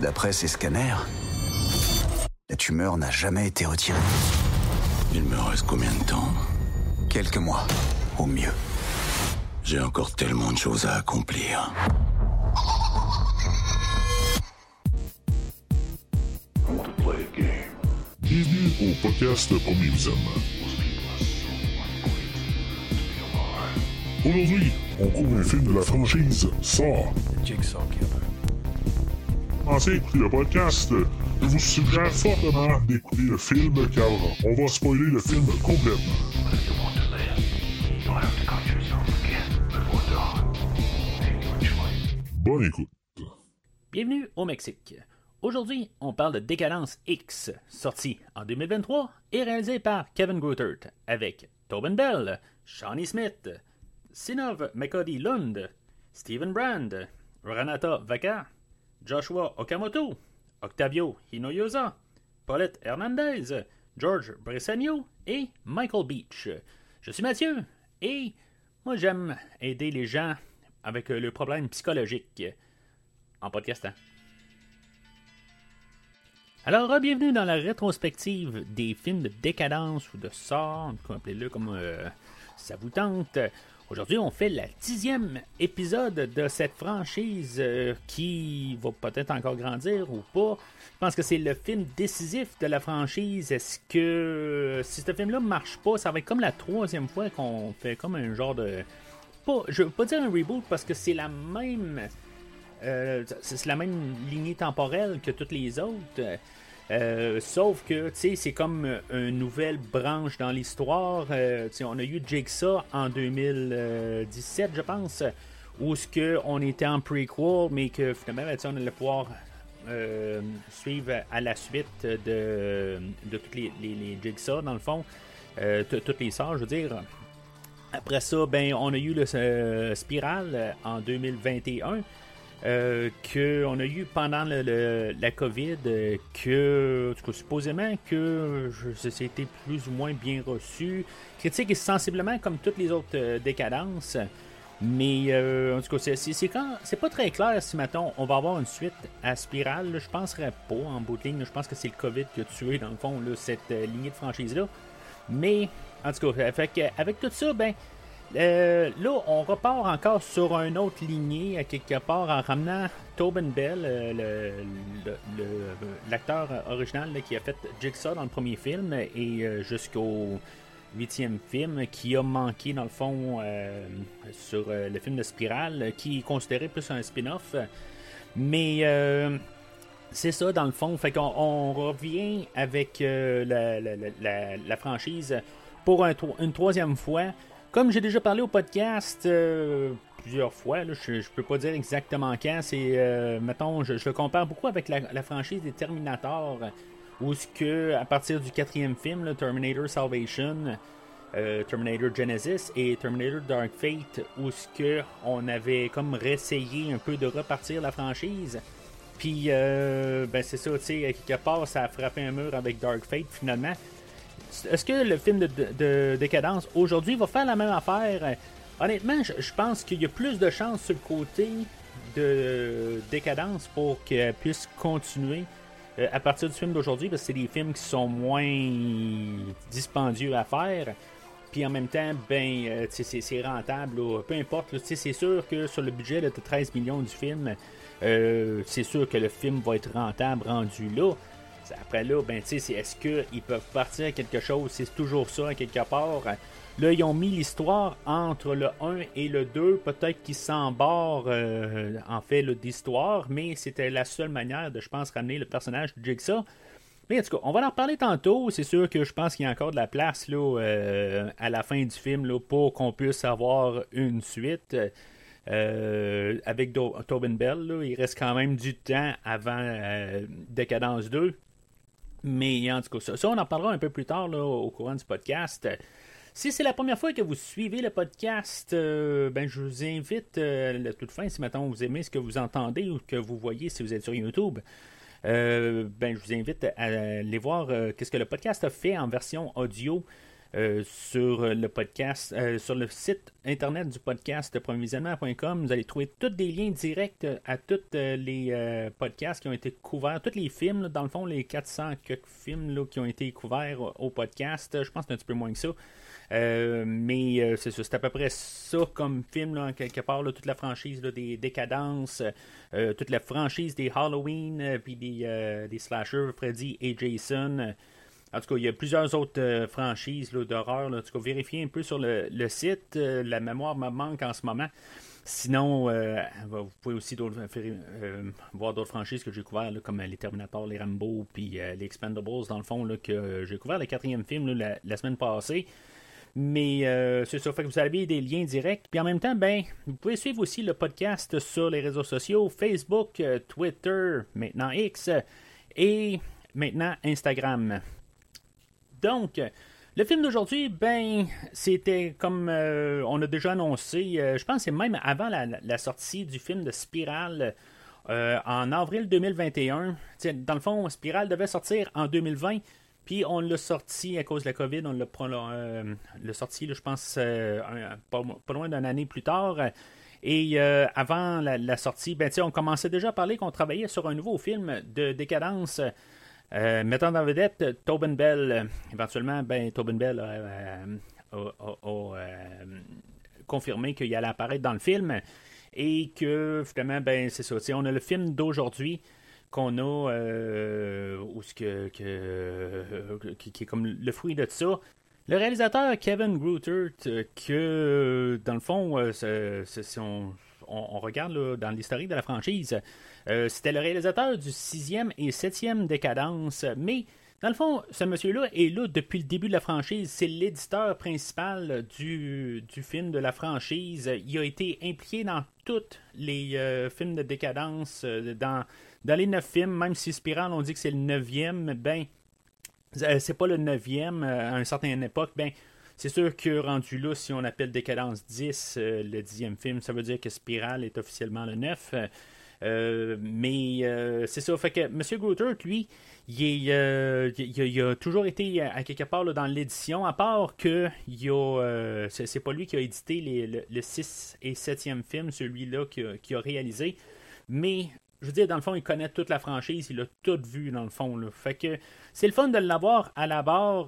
D'après ces scanners, la tumeur n'a jamais été retirée. Il me reste combien de temps? Quelques mois, au mieux. J'ai encore tellement de choses à accomplir. Bienvenue au podcast Premier. Aujourd'hui, on couvre un film de la franchise Saw. Jigsaw Le podcast. Je vous suggère fortement d'écouter le film on va spoiler le film complètement. Bonne écoute. Bienvenue au Mexique. Aujourd'hui, on parle de Décadence X, sorti en 2023 et réalisé par Kevin Grootert, avec Tobin Bell, Shawnee Smith, Sinov McCody Lund, Stephen Brand, Renata Vaca, Joshua Okamoto, Octavio Hinoyosa, Paulette Hernandez, George Bressanio et Michael Beach. Je suis Mathieu et moi j'aime aider les gens avec le problème psychologique en podcastant. Alors, bienvenue dans la rétrospective des films de décadence ou de sort, appelez-le comme euh, ça vous tente. Aujourd'hui, on fait le dixième épisode de cette franchise euh, qui va peut-être encore grandir ou pas. Je pense que c'est le film décisif de la franchise. Est-ce que si ce film-là marche pas, ça va être comme la troisième fois qu'on fait comme un genre de. Pas, je veux pas dire un reboot parce que c'est la même. euh, c'est la même lignée temporelle que toutes les autres. Euh, sauf que, c'est comme une nouvelle branche dans l'histoire. Euh, on a eu Jigsaw en 2017, je pense, où ce que on était en prequel, mais que finalement, on allait pouvoir euh, suivre à la suite de, de toutes les, les, Jigsaw, dans le fond, euh, toutes les sorts, je veux dire. Après ça, ben, on a eu le euh, Spiral en 2021. Euh, qu'on a eu pendant le- la COVID, euh, que, en tout cas, supposément que c'était plus ou moins bien reçu. Critique est sensiblement comme toutes les autres euh, décadences. Mais en tout cas, c'est- quand- c'est pas très clair si maintenant on va avoir une suite à Spiral. là. Je penserais pas en bout de ligne. Je pense que c'est le COVID qui a tué, dans le fond, cette lignée de franchise-là. Mais, en tout cas, avec tout ça, ben, euh, là, on repart encore sur une autre lignée, à quelque part, en ramenant Tobin Bell, euh, l'acteur original qui a fait Jigsaw dans le premier film, et euh, jusqu'au huitième film, qui a manqué, dans le fond, euh, sur euh, le film de Spiral, qui est considéré plus un spin-off. Mais... euh, c'est ça, dans le fond. Fait qu'on on revient avec euh, la, la- la- la- franchise pour un une troisième fois. Comme j'ai déjà parlé au podcast euh, plusieurs fois, je, je peux pas dire exactement quand. C'est, euh, mettons, je, le compare beaucoup avec la, franchise des Terminator, où ce que à partir du quatrième film, Terminator Salvation, euh, Terminator Genesis et Terminator Dark Fate, où ce que on avait comme réessayé un peu de repartir la franchise. Puis, euh, ben c'est ça, tu quelque part, ça a frappé un mur avec Dark Fate finalement. Est-ce que le film de, de- de Décadence aujourd'hui va faire la même affaire? Honnêtement, je, pense qu'il y a plus de chances sur le côté de Décadence pour qu'elle puisse continuer euh, à partir du film d'aujourd'hui, parce que c'est des films qui sont moins dispendieux à faire. Puis en même temps, ben, euh, c'est rentable, peu importe. C'est sûr que sur le budget de 13 millions du film, euh, c'est sûr que le film va être rentable rendu là. Après là, ben, tu sais, est-ce qu'ils peuvent partir à quelque chose? C'est toujours ça, quelque part. Là, ils ont mis l'histoire entre le 1 et le 2. Peut-être qu'ils s'embarrent, euh, en fait, d'histoire, mais c'était la seule manière de, je pense, ramener le personnage de Jigsaw. Mais en tout cas, on va en reparler tantôt. C'est sûr que je pense qu'il y a encore de la place là, euh, à la fin du film là, pour qu'on puisse avoir une suite. Euh, avec Tobin Bell, là, il reste quand même du temps avant euh, Décadence 2. Mais en tout cas, ça, ça, on en parlera un peu plus tard au courant du podcast. Si c'est la première fois que vous suivez le podcast, euh, ben, je vous invite euh, à toute fin, si maintenant vous aimez ce que vous entendez ou que vous voyez si vous êtes sur YouTube, euh, ben, je vous invite à aller voir euh, qu'est-ce que le podcast a fait en version audio. Euh, sur le podcast, euh, sur le site internet du podcast provisionnement.com. Vous allez trouver tous des liens directs à tous les podcasts qui ont été couverts, tous les films, dans le fond, les 400 quelques films qui ont été couverts au podcast. Je pense que c'est un petit peu moins que ça. mais c'est c'est à peu près ça comme film, quelque part, toute la franchise des décadences, toute la franchise des Halloween, puis des slashers, Freddy et Jason. En tout cas, il y a plusieurs autres euh, franchises d'horreur. En tout cas, vérifiez un peu sur le, site. Euh, la mémoire me manque en ce moment. Sinon, euh, vous pouvez aussi voir d'autres franchises que j'ai couvertes, comme les Terminator, les Rambo, puis les Expendables, dans le fond, que j'ai couvert le quatrième film la, semaine passée. Mais c'est ça, fait que vous avez des liens directs. Puis en même temps, ben, vous pouvez suivre aussi le podcast sur les réseaux sociaux, Facebook, Twitter, maintenant X, et maintenant Instagram. Donc, le film d'aujourd'hui, ben, c'était comme euh, on a déjà annoncé, euh, je pense que c'est même avant la, sortie du film de Spiral euh, en avril 2021. dans le fond, Spiral devait sortir en 2020, puis on l'a sorti à cause de la COVID, on l'a sorti, je pense, pas, loin d'une année plus tard. Et avant la, sortie, ben, on commençait déjà à parler qu'on travaillait sur un nouveau film de décadence euh, mettant en vedette Tobin Bell, éventuellement, ben, Tobin Bell a, euh, confirmé qu'il allait apparaître dans le film et que finalement, ben, c'est ça. On a le film d'aujourd'hui qu'on a, euh, que, qui, est comme le fruit de ça. Le réalisateur Kevin Grootert, que dans le fond, si on, regarde dans l'historique de la franchise, euh, c'était le réalisateur du sixième et septième décadence, mais dans le fond, ce monsieur-là est là depuis le début de la franchise. C'est l'éditeur principal du, film de la franchise. Il a été impliqué dans tous les euh, films de décadence, euh, dans, dans les neuf films, même si Spiral, on dit que c'est le neuvième, ben, c'est pas le neuvième à une certaine époque, ben, c'est sûr que rendu là, si on appelle Décadence 10, le dixième film, ça veut dire que Spiral est officiellement le 9. Euh, mais euh, c'est ça. Fait que M. Grootert, lui, euh, il, a toujours été à, quelque part dans l'édition, à part que il c'est, pas lui qui a édité le, 6 et 7e film, celui-là qu'il a, réalisé. Mais je veux dire, dans le fond, il connaît toute la franchise, il a tout vu dans le fond. Fait que c'est le fun de l'avoir à la barre.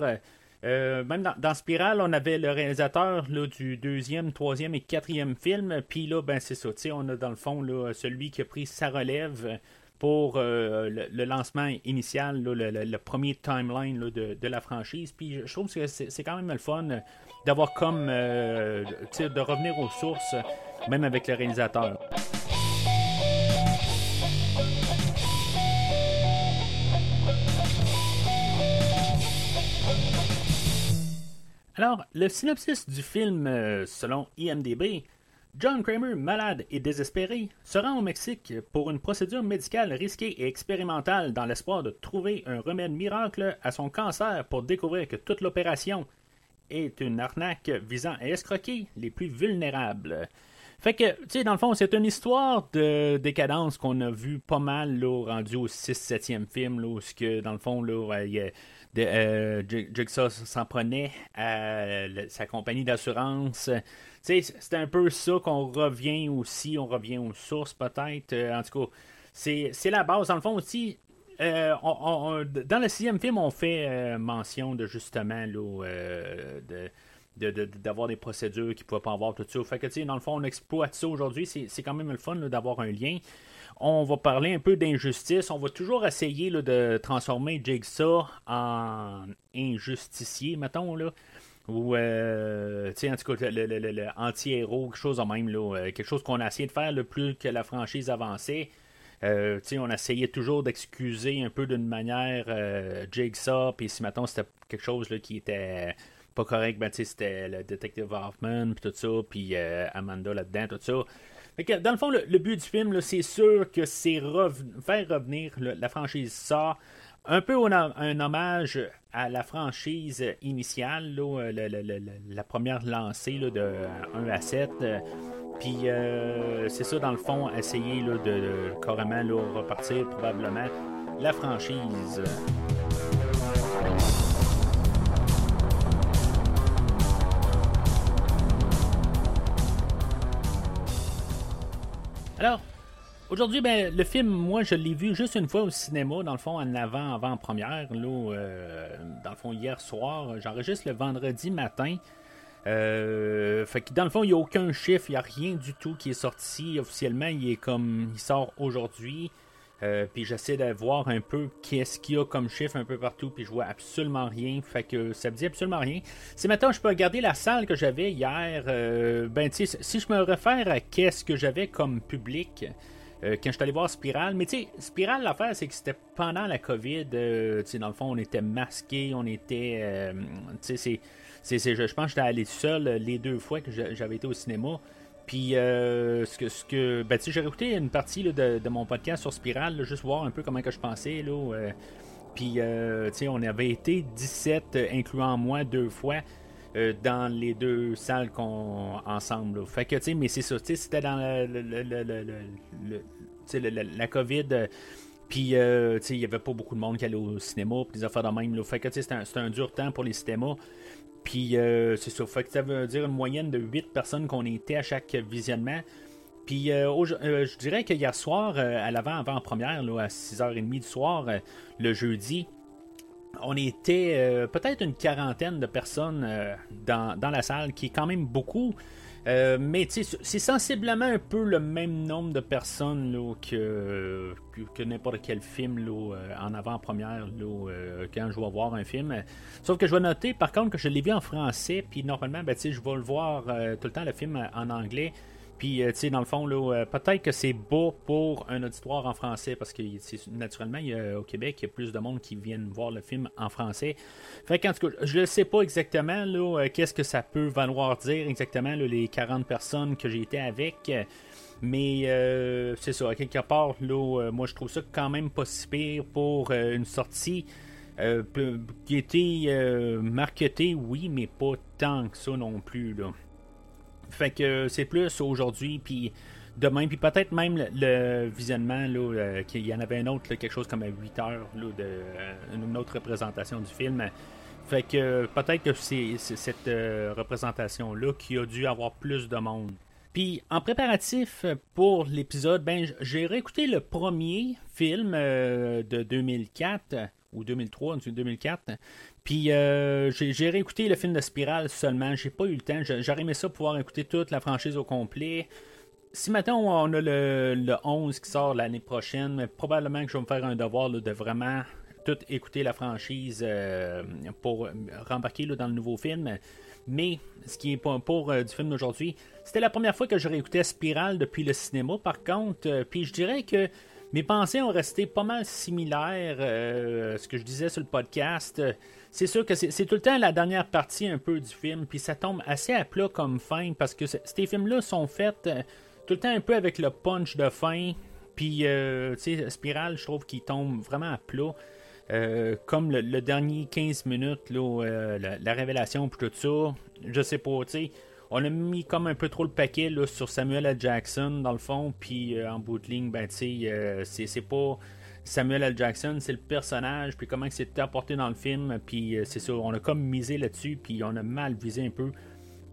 Euh, même dans, dans, Spiral, on avait le réalisateur du deuxième, troisième et quatrième film. Puis là, ben c'est ça. On a dans le fond celui qui a pris sa relève pour euh, le, lancement initial, le, premier timeline de, de, la franchise. Puis je trouve que c'est quand même le fun d'avoir comme euh, de revenir aux sources, même avec le réalisateur. Alors, le synopsis du film, euh, selon IMDB, John Kramer, malade et désespéré, se rend au Mexique pour une procédure médicale risquée et expérimentale dans l'espoir de trouver un remède miracle à son cancer pour découvrir que toute l'opération est une arnaque visant à escroquer les plus vulnérables. Fait que, tu sais, dans le fond, c'est une histoire de décadence qu'on a vu pas mal, là, rendu au 6-7e film, là, où, dans le fond, là, il y euh, Jigsaw s'en prenait à sa compagnie d'assurance. C'est un peu ça qu'on revient aussi, on revient aux sources peut-être. Euh, en tout cas, c'est la base. Dans le fond aussi, euh, dans le sixième film, on fait mention de justement d'avoir des procédures qui ne pouvaient pas avoir tout ça. Fait que, dans le fond, on exploite ça aujourd'hui. C'est quand même le fun d'avoir un lien on va parler un peu d'injustice. On va toujours essayer de transformer Jigsaw en injusticier, mettons, là. Ou, euh, tu sais, en tout cas, le, anti-héros, quelque chose de même, là. Euh, quelque chose qu'on a essayé de faire le plus que la franchise avançait. Euh, on essayait toujours d'excuser un peu d'une manière Jigsaw, puis si, mettons, c'était quelque chose là, qui était pas correct, ben, c'était le détective Hoffman, puis tout ça, puis Amanda là-dedans, tout ça dans le fond, le, but du film, c'est sûr que c'est faire revenir la franchise ça un peu un, hommage à la franchise initiale, euh, la première lancée de 1 à 7. Puis euh, c'est ça, dans le fond, essayer de, carrément repartir probablement la franchise. Alors, aujourd'hui, ben, le film, moi, je l'ai vu juste une fois au cinéma, dans le fond, en avant, avant première, là, euh, dans le fond, hier soir. J'enregistre le vendredi matin. Euh, fait que dans le fond, il n'y a aucun chiffre, il n'y a rien du tout qui est sorti officiellement. Il est comme, il sort aujourd'hui. Euh, puis j'essaie de voir un peu qu'est-ce qu'il y a comme chiffre un peu partout, puis je vois absolument rien. Fait que ça me dit absolument rien. Si maintenant je peux regarder la salle que j'avais hier, euh, ben tu si je me réfère à qu'est-ce que j'avais comme public. quand je suis allé voir Spiral. Mais tu sais, Spiral, l'affaire, c'est que c'était pendant la COVID. tu sais, dans le fond, on était masqués, on était. tu sais, c'est je, pense que j'étais allé seul euh, les deux fois que j'avais été au cinéma. Puis, euh, ce que, ce que, ben, j'ai réécouté une partie de, mon podcast sur Spiral, juste voir un peu comment que je pensais. Là, euh. puis, on avait été 17, incluant moi, deux fois. dans les deux salles qu'on ensemble. Fait que, tu sais, mais c'est ça, c'était dans la COVID. Puis, il n'y avait pas beaucoup de monde qui allait au cinéma, puis des affaires de même. Fait que, c'était un, dur temps pour les cinémas. Puis euh, c'est ça. Fait que ça veut dire une moyenne de 8 personnes qu'on était à chaque visionnement. Puis euh, euh, je dirais que hier soir, à l'avant-avant-première, à 6h30 du soir, le jeudi, on était peut-être une quarantaine de personnes dans, la salle, qui est quand même beaucoup. Euh, mais c'est sensiblement un peu le même nombre de personnes là, que, que, n'importe quel film là, euh, en avant-première euh, quand je vais voir un film. Sauf que je vais noter par contre que je l'ai vu en français, puis normalement ben, je vais le voir tout le temps le film en anglais. Puis, euh, tu sais, dans le fond, euh, peut-être que c'est beau pour un auditoire en français, parce que naturellement, au Québec, il y a plus de monde qui viennent voir le film en français. Fait qu'en tout cas, je ne sais pas exactement euh, qu'est-ce que ça peut valoir dire exactement, les 40 personnes que j'ai été avec. Mais c'est ça, à quelque part, là, moi je trouve ça quand même pas si pire pour une sortie qui était marketée, oui, mais pas tant que ça non plus. Là. Fait que c'est plus aujourd'hui, puis demain, puis peut-être même le, visionnement, là, euh, qu'il y en avait un autre, quelque chose comme à 8 heures, là, de, euh, une autre représentation du film. Fait que peut-être que c'est cette euh, représentation-là qui a dû avoir plus de monde. Puis en préparatif pour l'épisode, ben j'ai réécouté le premier film de 2004 ou 2003, 2004. Puis euh, j'ai réécouté le film de Spiral seulement. J'ai pas eu le temps. J'aurais aimé ça pouvoir écouter toute la franchise au complet. Si maintenant on a le, 11 qui sort l'année prochaine, probablement que je vais me faire un devoir de vraiment tout écouter la franchise euh, pour rembarquer dans le nouveau film. Mais ce qui est pour, pour euh, du film d'aujourd'hui, c'était la première fois que je réécoutais Spiral depuis le cinéma. Par contre, puis je dirais que mes pensées ont resté pas mal similaires à ce que je disais sur le podcast c'est sûr que c'est tout le temps la dernière partie un peu du film, puis ça tombe assez à plat comme fin, parce que ces films-là sont faits euh, tout le temps un peu avec le punch de fin, puis, euh, tu sais, Spiral, je trouve qu'il tombe vraiment à plat. Euh, comme le, dernier 15 minutes, là, la, révélation, puis tout ça, je sais pas, tu sais, on a mis comme un peu trop le paquet là, sur Samuel L. Jackson, dans le fond, puis en bout de ligne, ben, sais, c'est pas Samuel L. Jackson, c'est le personnage, puis comment c'est apporté dans le film, puis euh, c'est ça, on a comme misé là-dessus, puis on a mal visé un peu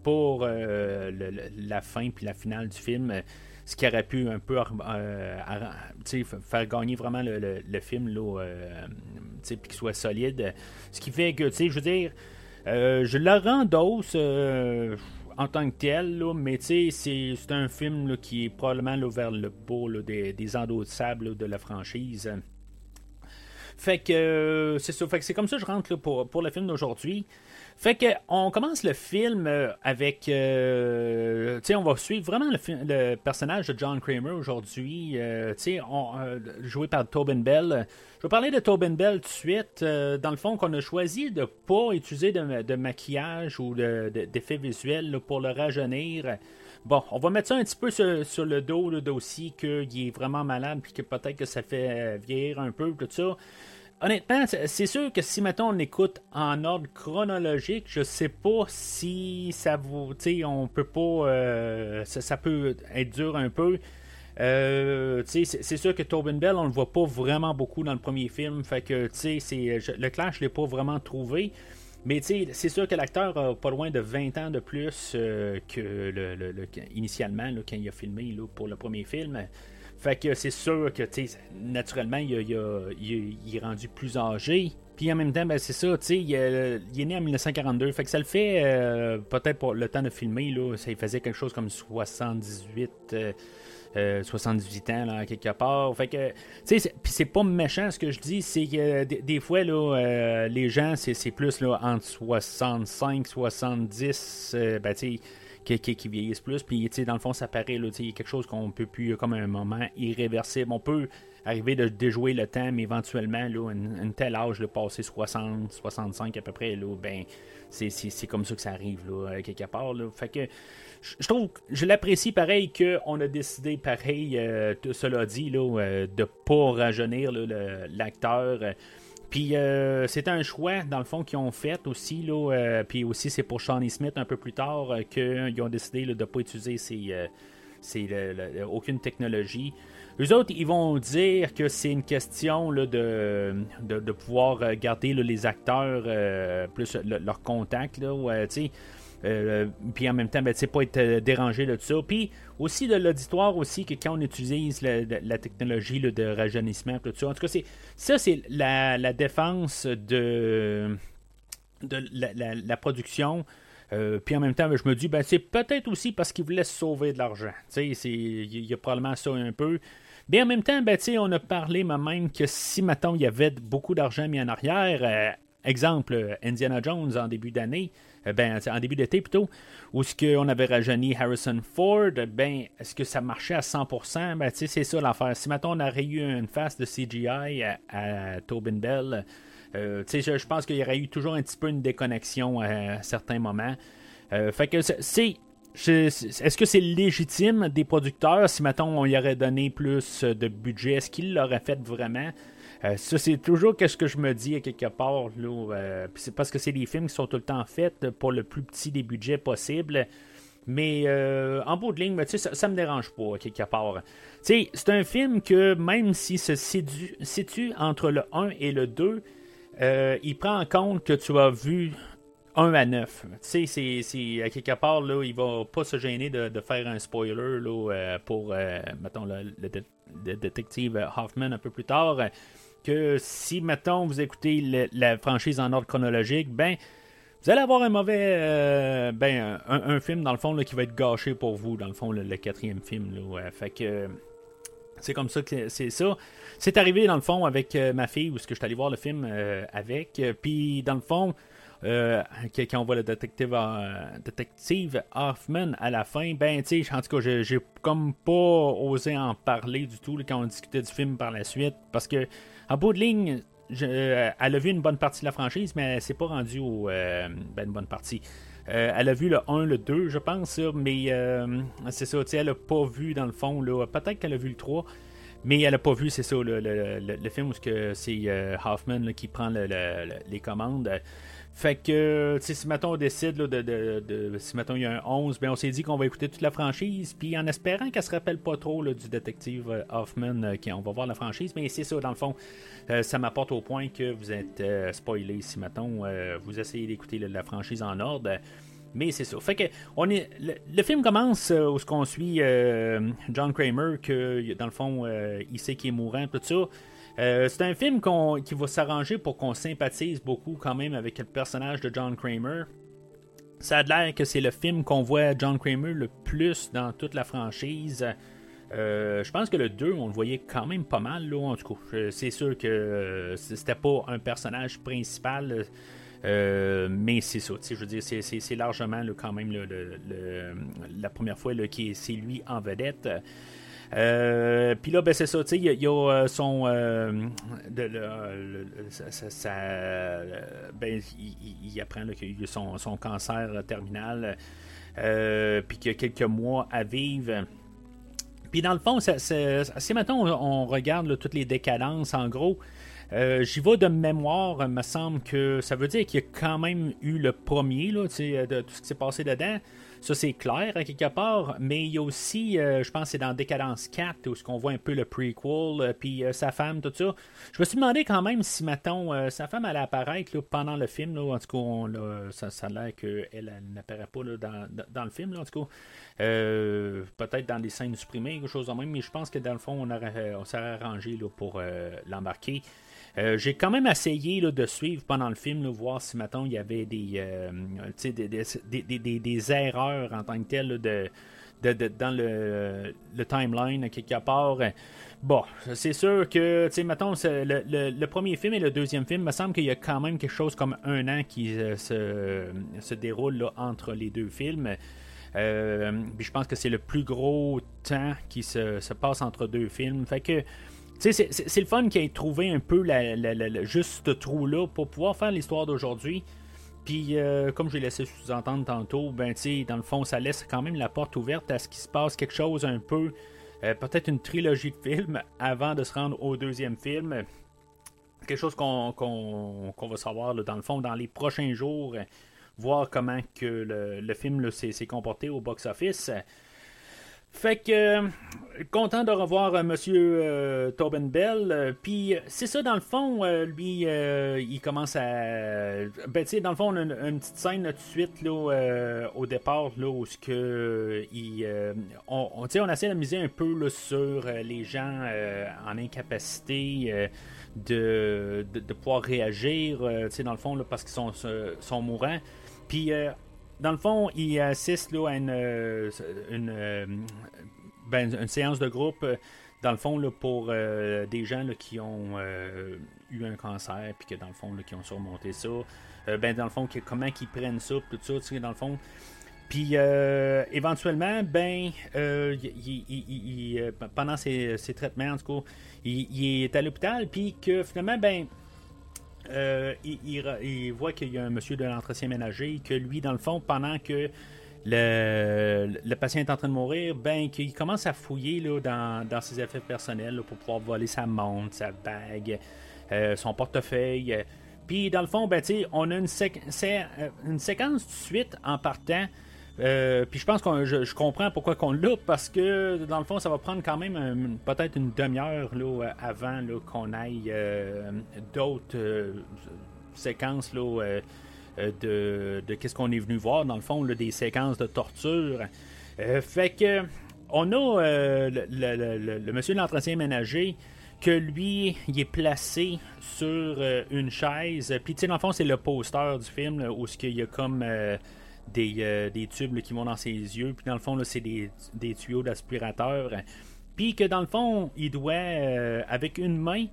pour euh, la fin puis la finale du film, ce qui aurait pu un peu euh, faire gagner vraiment le, film, là, puis qu'il soit solide. Ce qui fait que, tu sais, je veux dire, je le rends d'os en tant que tel, mais c'est, c'est un film qui est probablement vers le beau des, des endos de sable de la franchise. Fait que euh, c'est ça. Fait que c'est comme ça que je rentre pour, pour le film d'aujourd'hui. Fait que on commence le film euh, avec, euh, tu sais, on va suivre vraiment le, personnage de John Kramer aujourd'hui, tu sais, joué par Tobin Bell. Je vais parler de Tobin Bell tout de suite. dans le fond, qu'on a choisi de pas utiliser de, maquillage ou d'effets visuels pour le rajeunir. Bon, on va mettre ça un petit peu sur, le dos, le dossier, qu'il est vraiment malade, puis que peut-être que ça fait vieillir un peu, tout ça honnêtement, c'est sûr que si maintenant on écoute en ordre chronologique, je sais pas si ça vous. On peut pas. Euh, ça, peut être dur un peu. Euh, c'est sûr que Tobin Bell, on le voit pas vraiment beaucoup dans le premier film. Fait que, sais, le clash, je l'ai pas vraiment trouvé. Mais c'est sûr que l'acteur a pas loin de 20 ans de plus que le, initialement quand il a filmé pour le premier film. Fait que c'est sûr que, naturellement, il, il, est rendu plus âgé. Puis en même temps, ben, c'est ça, tu sais, il, est né en 1942. Fait que ça le fait, euh, peut-être pour le temps de filmer, là, ça faisait quelque chose comme 78. 78 euh, ans, là, quelque part. Fait que, tu sais, c'est pas méchant ce que je dis, c'est que des, fois, là, euh, les gens, c'est plus là, entre 65, 70, ben, tu sais, qui, vieillissent plus. Puis, dans le fond, ça paraît, là, quelque chose qu'on peut plus, comme un moment irréversible. On peut arriver de déjouer le temps, mais éventuellement, là, un, tel âge, le passé 60, 65 à peu près, là, ben, c'est comme ça que ça arrive, là, quelque part. Là. Fait que, je trouve, je l'apprécie pareil qu'on a décidé, pareil, euh, cela dit, là, euh, de pas rajeunir l'acteur. Puis euh, c'est un choix, dans le fond, qu'ils ont fait aussi. Là, euh, puis aussi, c'est pour Shawnee Smith un peu plus tard euh, qu'ils ont décidé de ne pas utiliser aucune technologie. Les autres, ils vont dire que c'est une question de, de, pouvoir garder les acteurs plus leur contact. Là, euh, puis en même temps, ben, pas être euh, dérangé de ça. Puis aussi de l'auditoire aussi, que quand on utilise la, technologie de rajeunissement, tout ça. En tout cas, c'est, ça, c'est la, défense de, de la, production. Euh, puis en même temps, ben, je me dis, ben, c'est peut-être aussi parce qu'ils voulaient sauver de l'argent. Il y a probablement ça un peu. Mais en même temps, ben, on a parlé même que si, maintenant il y avait beaucoup d'argent mis en arrière, exemple, Indiana Jones en début d'année, euh, ben, en début d'été plutôt, où ce qu'on avait rajeuni Harrison Ford, ben, est-ce que ça marchait à 100%? Ben, c'est ça l'affaire. Si maintenant on aurait eu une face de CGI à, Tobin Bell, euh, je, pense qu'il y aurait eu toujours un petit peu une déconnexion à certains moments. Euh, fait que c'est est-ce que c'est légitime des producteurs si, maintenant on y aurait donné plus de budget? Est-ce qu'ils l'auraient fait vraiment? Euh, ça, c'est toujours ce que je me dis à quelque part. Euh, c'est parce que c'est des films qui sont tout le temps faits pour le plus petit des budgets possible. Mais euh, en bout de ligne, ça, ça me dérange pas à quelque part. C'est un film que même s'il se situe, entre le 1 et le 2, il prend en compte que tu as vu 1 à 9. Tu sais, c'est, à quelque part, là, il va pas se gêner de, faire un spoiler là, pour, mettons, le, détective Hoffman un peu plus tard si, mettons, vous écoutez la franchise en ordre chronologique, ben, vous allez avoir un mauvais. Euh, ben, un, film, dans le fond, qui va être gâché pour vous, dans le fond, le, quatrième film. Là, fait que. C'est comme ça que c'est ça. C'est arrivé dans le fond avec euh, ma fille où ce que je suis allé voir le film euh, avec. Puis dans le fond, quand on voit le détective, détective Hoffman à la fin, ben tu sais, en tout cas, j'ai comme pas osé en parler du tout quand on discutait du film par la suite parce que en bout de ligne, euh, elle a vu une bonne partie de la franchise, mais elle s'est pas rendue au. Euh, ben, une bonne partie. Euh, elle a vu le 1, le 2, je pense, mais c'est ça, elle a pas vu dans le fond. Peut-être qu'elle a vu le 3, mais elle a pas vu, c'est ça, le, film où c'est Hoffman qui prend les commandes. Fait que, si maintenant on décide de, Si maintenant il y a un 11, ben on s'est dit qu'on va écouter toute la franchise, puis en espérant qu'elle se rappelle pas trop du détective euh, Hoffman, euh, qui, on va voir la franchise, mais c'est ça, dans le fond, euh, ça m'apporte au point que vous êtes spoilé si maintenant vous essayez d'écouter la franchise en ordre. Mais c'est ça. Fait que on est, le, film commence où ce qu'on suit John Kramer, que dans le fond, il sait qu'il est mourant, tout ça. Euh, c'est un film qui va s'arranger pour qu'on sympathise beaucoup quand même avec le personnage de John Kramer. Ça a l'air que c'est le film qu'on voit John Kramer le plus dans toute la franchise. Euh, je pense que le 2, on le voyait quand même pas mal, là, en tout cas. Euh, c'est sûr que c'était pas un personnage principal, mais c'est ça. Je veux dire, c'est largement quand même la première fois que c'est lui en vedette. Euh, puis là, ben, c'est ça, tu sais, il y, a euh, son. Euh, ça, ben, il, apprend qu'il a son, son, cancer terminal, puis qu'il y a quelques mois à vivre. Puis dans le fond, c'est maintenant on, regarde toutes les décadences, en gros, J'y vais de mémoire, me semble que ça veut dire qu'il y a quand même eu le premier, là, de tout ce qui s'est passé dedans. Ça, c'est clair, à quelque part. Mais il y a aussi, euh, je pense, c'est dans Décadence 4, où ce qu'on voit un peu le prequel, euh, puis euh, sa femme, tout ça. Je me suis demandé quand même si, mettons, sa femme allait apparaître pendant le film. Là, en tout cas, ça, ça, a l'air qu'elle n'apparaît pas dans, le film, en tout cas. peut-être dans des scènes supprimées, quelque chose de même, mais je pense que dans le fond, on, on s'est arrangé pour l'embarquer. Euh, j'ai quand même essayé de suivre pendant le film, voir si maintenant il y avait euh, des, des, erreurs en tant que telles de, dans le, timeline quelque part. Bon, c'est sûr que, tu sais, mettons, le, premier film et le deuxième film, il me semble qu'il y a quand même quelque chose comme un an qui euh, se, déroule entre les deux films. puis je pense que c'est le plus gros temps qui se, se, passe entre deux films. Fait que c'est le fun qu'il ait trouvé un peu la, juste trou-là pour pouvoir faire l'histoire d'aujourd'hui. Puis, euh, comme j'ai laissé sous-entendre tantôt, ben, dans le fond, ça laisse quand même la porte ouverte à ce qu'il se passe quelque chose un peu, euh, peut-être une trilogie de films avant de se rendre au deuxième film. Quelque chose qu'on va savoir, dans le fond, dans les prochains jours, voir comment que le film s'est comporté au box-office. Fait que euh, content de revoir euh, Monsieur euh, Tobin Bell. Puis c'est ça dans le fond, lui, il commence à, ben tu sais dans le fond on a une, petite scène tout de suite là au départ là où ce que il, on, on, on essaie de miser un peu sur les gens en incapacité. De, de, pouvoir réagir, tu sais, dans le fond, là, parce qu'ils sont, sont mourants. Puis dans le fond, il assiste là, à une, euh, euh, ben, une, séance de groupe, euh, dans le fond, là, pour des gens qui ont eu un cancer, puis que dans le fond, qui ont surmonté ça. ben, dans le fond, comment ils prennent ça, tout ça, tu sais, dans le fond. Puis éventuellement, ben, pendant ses, traitements, en tout cas, il, est à l'hôpital, puis que finalement, ben, euh, il, voit qu'il y a un monsieur de l'entretien ménager, que lui, dans le fond, pendant que le, patient est en train de mourir, ben qu'il commence à fouiller là, dans, ses effets personnels pour pouvoir voler sa montre, sa bague, euh, son portefeuille. Puis dans le fond, ben, on a une, euh, une séquence de suite en partant euh, puis je pense que je, comprends pourquoi qu'on l'a, parce que dans le fond, ça va prendre quand même peut-être une demi-heure là, avant qu'on aille euh, d'autres euh, séquences là, de, qu'est-ce qu'on est venu voir, dans le fond, des séquences de torture. fait que on a le, monsieur de l'entretien ménager que lui, il est placé sur une chaise. Puis, tu sais, dans le fond, c'est le poster du film où il y a comme euh, des, tubes qui vont dans ses yeux. Puis dans le fond, c'est des, tuyaux d'aspirateur. Puis que dans le fond, il doit, euh, avec une main,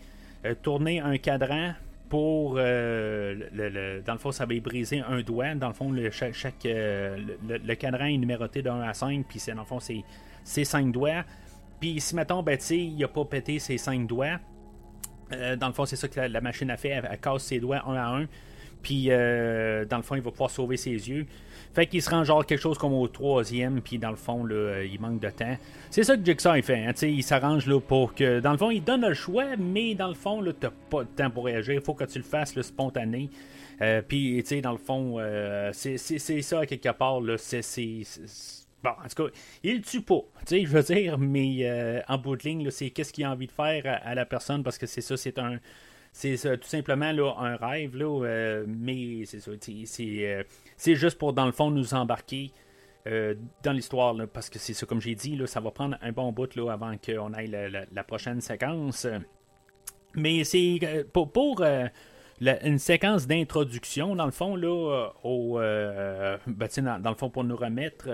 euh, tourner un cadran pour. Le, dans le fond, ça va briser un doigt. Dans le fond, le, chaque, le, cadran est numéroté de 1 à 5. Puis dans le fond, c'est 5 doigts. Puis si, mettons, ben, il n'a pas pété ses 5 doigts. dans le fond, c'est ça que la, machine a fait. Elle, casse ses doigts un à un. Puis, dans le fond, il va pouvoir sauver ses yeux. Fait qu'il se rend genre quelque chose comme au troisième, puis dans le fond, là, euh, il manque de temps. C'est ça que Jigsaw il fait. Hein, il s'arrange là, pour que. Dans le fond, il donne le choix, mais dans le fond, tu n'as pas de temps pour réagir. Il faut que tu le fasses le spontané. Euh, puis, tu sais, dans le fond, euh, c'est ça, quelque part. Là, c'est. Bon, en tout cas, il tue pas, tu sais, je veux dire, mais en bout de ligne, c'est qu'est-ce qu'il a envie de faire à, la personne, parce que c'est ça, c'est un, c'est tout simplement là, un rêve, là, mais c'est ça, c'est c'est juste pour, dans le fond, nous embarquer euh, dans l'histoire, parce que c'est ça, comme j'ai dit, là, ça va prendre un bon bout là, avant qu'on aille la, prochaine séquence. Mais c'est euh, pour, pour euh, une séquence d'introduction, dans le fond, là, au, ben, dans, le fond, pour nous remettre.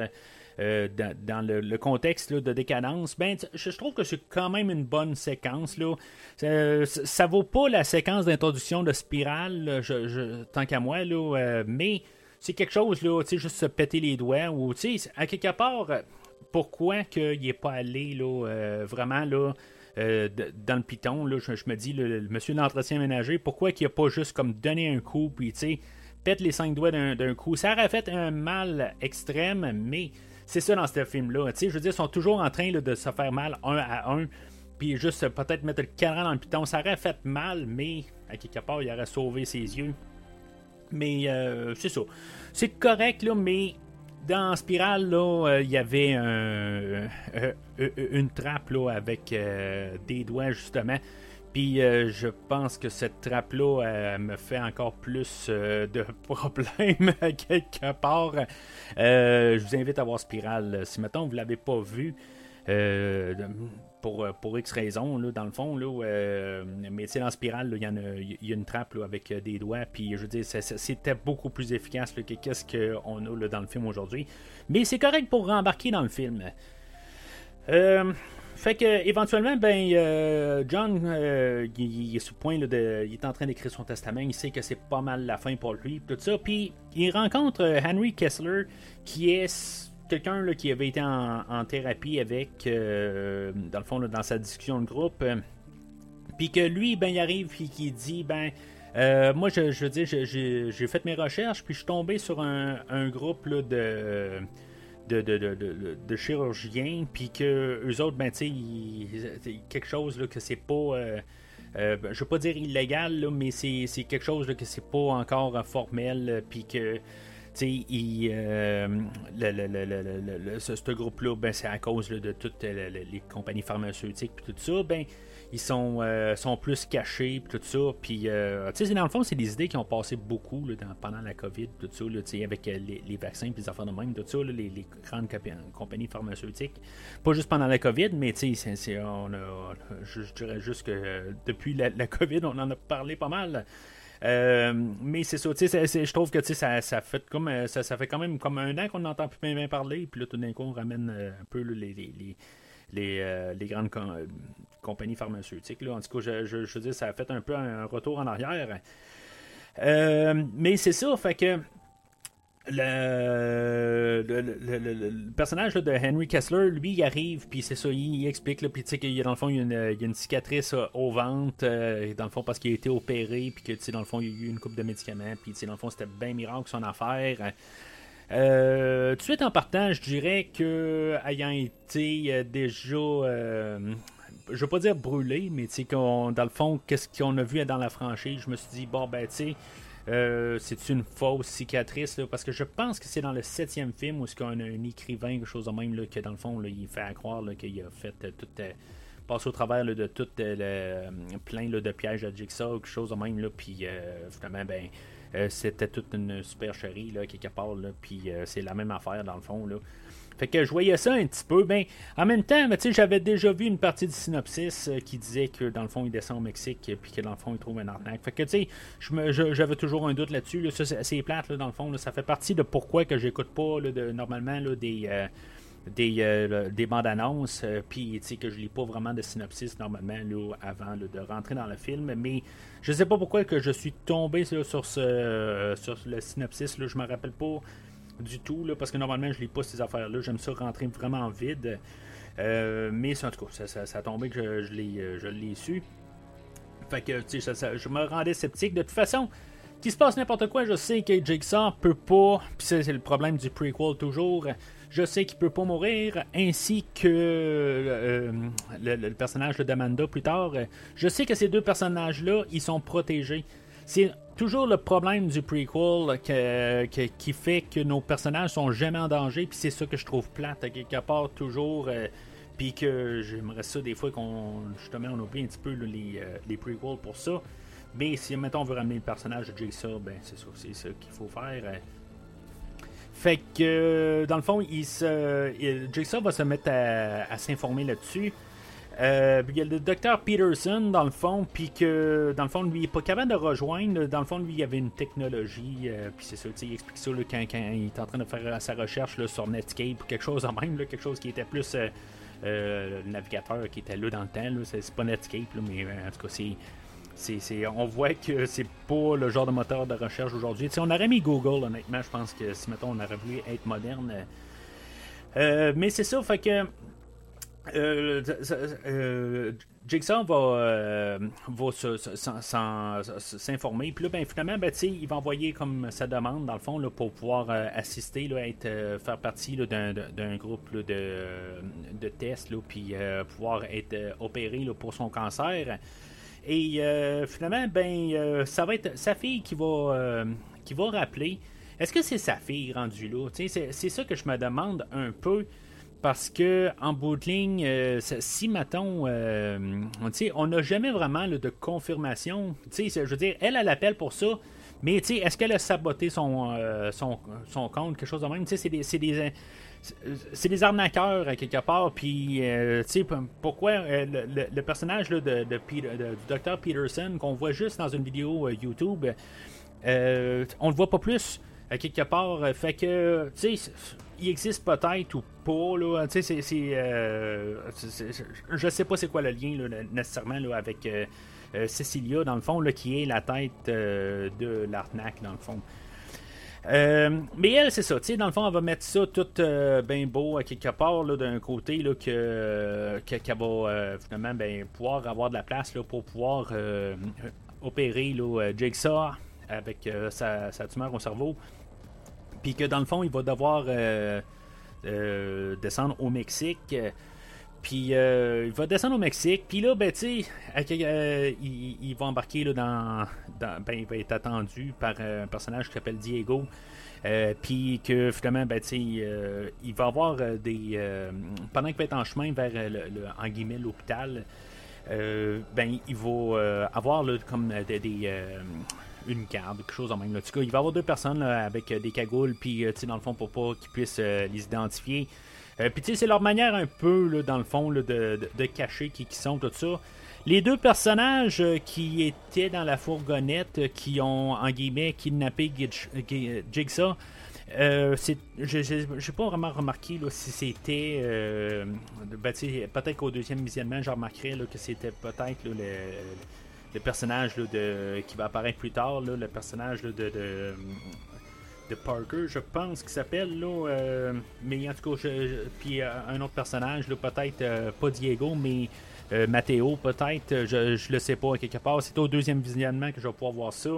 Dans, le, contexte de décadence, ben, je, trouve que c'est quand même une bonne séquence. Là. Ça, vaut pas la séquence d'introduction de Spirale, je, tant qu'à moi, là, mais c'est quelque chose, là, juste se péter les doigts, ou, à quelque part, pourquoi qu'il n'est pas allé, là, euh, vraiment, là, euh, dans le piton, là, je, me dis, le, monsieur d'entretien ménager, pourquoi qu'il n'a pas juste comme donné un coup, puis, tu sais, pète les cinq doigts d'un coup. Ça aurait fait un mal extrême, mais c'est ça dans ce film-là. Je veux dire, ils sont toujours en train de se faire mal un à un. puis juste peut-être mettre le cadran dans le piton, ça aurait fait mal, mais à quelque part, il aurait sauvé ses yeux. Mais c'est ça. C'est correct, là, mais dans Spirale, là, il y avait une trappe avec des doigts, justement. Puis euh, je pense que cette trappe-là me fait encore plus euh, de problèmes quelque part. Euh, je vous invite à voir Spiral. Si maintenant vous ne l'avez pas vu, pour, pour X raisons, là, dans le fond, là, mais c'est dans Spiral, il y, a, une trappe avec des doigts. Puis je veux dire, c'était beaucoup plus efficace que qu'est-ce qu'on a dans le film aujourd'hui. Mais c'est correct pour rembarquer dans le film. Fait que éventuellement, ben euh, John, euh, il, est sous point de, il est en train d'écrire son testament. Il sait que c'est pas mal la fin pour lui, tout ça. Puis il rencontre euh, Henry Kessler, qui est quelqu'un qui avait été en, thérapie avec, dans le fond, dans sa discussion de groupe. puis que lui, ben il arrive et qui dit, ben moi, je, je veux dire, j'ai fait mes recherches, puis je suis tombé sur un, un groupe là, de chirurgiens, puis que eux autres, ben, tu sais, quelque chose là, que c'est pas. Euh, euh, je veux pas dire illégal, là, mais c'est, quelque chose là, que c'est pas encore formel, puis que. Sais, euh, ce, groupe-là, ben, c'est à cause de toutes les compagnies pharmaceutiques puis tout ça. Ben, ils sont, euh, sont plus cachés, tout ça. Puis, euh, tu sais, dans le fond, c'est des idées qui ont passé beaucoup pendant la COVID, tout ça, là, avec euh, les, vaccins, puis les affaires de même, tout ça, les, grandes compagnies pharmaceutiques. Pas juste pendant la COVID, mais tu sais, je, dirais juste que depuis la, COVID, on en a parlé pas mal. mais c'est ça, tu sais, je trouve que ça, ça, fait comme, ça, ça fait quand même comme un an qu'on n'entend plus bien, parler, puis là, tout d'un coup, on ramène un peu les, les, les, les, grandes compagnie pharmaceutique. Là. En tout cas, je, je, veux dire, ça a fait un peu un retour en arrière. Euh, mais c'est ça, fait que le, le, personnage de Henry Kessler, lui, il arrive, puis c'est ça, il, explique, puis tu sais qu'il dans le fond, il y, a une, y a une cicatrice euh, au ventre, euh, dans le fond, parce qu'il a été opéré, puis que, tu sais, dans le fond, il y a eu une coupe de médicaments, puis, tu sais, dans le fond, c'était bien miracle son affaire. tout de suite en partant, je dirais que ayant été déjà je veux pas dire brûlé, mais tu sais, dans le fond, qu'est-ce qu'on a vu dans la franchise, je me suis dit, bon, ben, tu sais, euh, c'est une fausse cicatrice, parce que je pense que c'est dans le septième film où est-ce a un écrivain, quelque chose de même, là, que dans le fond, là, il fait croire qu'il a fait euh, tout. Euh, passer au travers de tout le, plein de pièges à Jigsaw, quelque chose de même, là, puis finalement, ben. c'était toute une supercherie là, quelque part, là, puis c'est la même affaire dans le fond. Là. Fait que je voyais ça un petit peu. Ben, en même temps, j'avais déjà vu une partie du synopsis euh, qui disait que dans le fond, il descend au Mexique et que dans le fond, il trouve un arnaque. Fait que tu sais, j'avais toujours un doute là-dessus. Là. c'est plate, dans le fond. ça fait partie de pourquoi que j'écoute pas normalement des. Euh, des, euh, des bandes annonces, puis que je lis pas vraiment de synopsis normalement là, avant de rentrer dans le film, mais je sais pas pourquoi que je suis tombé sur, ce, sur le synopsis, là, je me rappelle pas du tout, là, parce que normalement, je lis pas ces affaires-là. J'aime ça rentrer vraiment vide. Euh, mais en tout cas, ça, ça, a tombé que je, l'ai, je l'ai su. Fait que, tu sais, je me rendais sceptique. De toute façon, qu'il se passe n'importe quoi, je sais que Jigsaw peut pas, puis c'est, le problème du prequel toujours, je sais qu'il peut pas mourir, ainsi que euh, le, le, personnage d'Amanda plus tard. Je sais que ces deux personnages-là, ils sont protégés. C'est toujours le problème du prequel qui fait que nos personnages sont jamais en danger, puis c'est ça que je trouve plate quelque part toujours. Euh, puis que j'aimerais ça des fois qu'on justement on oublie un petit peu les, euh, les prequels pour ça. Mais si mettons on veut ramener le personnage de Jigsaw, ben c'est ça, c'est ça qu'il faut faire. Euh. Fait que dans le fond, il se, Jigsaw va se mettre à s'informer là-dessus. Euh, il y a le docteur Peterson, dans le fond, puis que, dans le fond, lui, il n'est pas capable de rejoindre. Dans le fond, lui, il y avait une technologie, euh, puis c'est ça, il explique ça quand, il est en train de faire sa recherche sur Netscape ou quelque chose en même, quelque chose qui était plus euh, le navigateur qui était là dans le temps. C'est pas Netscape, mais en tout cas, c'est. on voit que c'est pas le genre de moteur de recherche aujourd'hui. On aurait mis Google, honnêtement, je pense que si mettons on aurait voulu être moderne. mais c'est ça, fait que euh, euh, Jigsaw va, euh, s'informer. Puis là, ben, finalement, ben, il va envoyer comme sa demande, dans le fond, pour pouvoir assister, là, être, faire partie d'un groupe de, de tests, puis pouvoir être opéré pour son cancer. Et finalement, ben, ça va être sa fille qui va, qui va rappeler. Est-ce que c'est sa fille rendue là? C'est ça que je me demande un peu. Parce que en bout de ligne, euh, si mettons, euh, on n'a jamais vraiment de confirmation. Je veux dire, elle, elle appelle pour ça. Mais est-ce qu'elle a saboté son, euh, son, son, compte, quelque chose de même? C'est des, des, c'est des arnaqueurs quelque part. Puis, pourquoi le, personnage de, de, du docteur Peterson qu'on voit juste dans une vidéo YouTube, on le voit pas plus quelque part. Fait que, tu sais, il existe peut-être ou pas. Là, c'est, euh, je sais pas c'est quoi le lien nécessairement là, avec euh, euh, Cecilia, dans le fond, là, qui est la tête de l'arnaque, dans le fond. mais elle, c'est ça, tu sais, dans le fond, elle va mettre ça tout bien beau à quelque part, là, d'un côté, là, que, qu'elle va finalement ben, pouvoir avoir de la place là, pour pouvoir opérer là, Jigsaw avec sa, sa, tumeur au cerveau. Puis que dans le fond, il va devoir euh, euh, descendre au Mexique. Puis euh, il va descendre au Mexique. Puis là, ben, tu sais, il, va embarquer là, dans, Ben, il va être attendu par un personnage qui s'appelle Diego. puis que finalement, ben, il va avoir des. pendant qu'il va être en chemin vers le, en guillemets, l'hôpital, ben, il va avoir comme des, une garde, quelque chose en même. Là. il va y avoir deux personnes avec euh, des cagoules, puis euh, dans le fond, pour pas qu'ils puissent euh, les identifier. puis tu sais, c'est leur manière un peu, là, dans le fond, de, de, cacher qui, qui sont, tout ça. Les deux personnages qui étaient dans la fourgonnette, qui ont, en guillemets, kidnappé Jigsaw, euh, j'ai pas vraiment remarqué là, si c'était. Ben, peut-être qu'au deuxième visionnement, je remarquerais que c'était peut-être le, le personnage de, qui va apparaître plus tard, le personnage de, de, Parker, je pense qu'il s'appelle. Là, euh, mais en tout cas, puis euh, un autre personnage, peut-être euh, pas Diego, mais Matteo, peut-être. Je, je le sais pas, quelque part. C'est au deuxième visionnement que je vais pouvoir voir ça.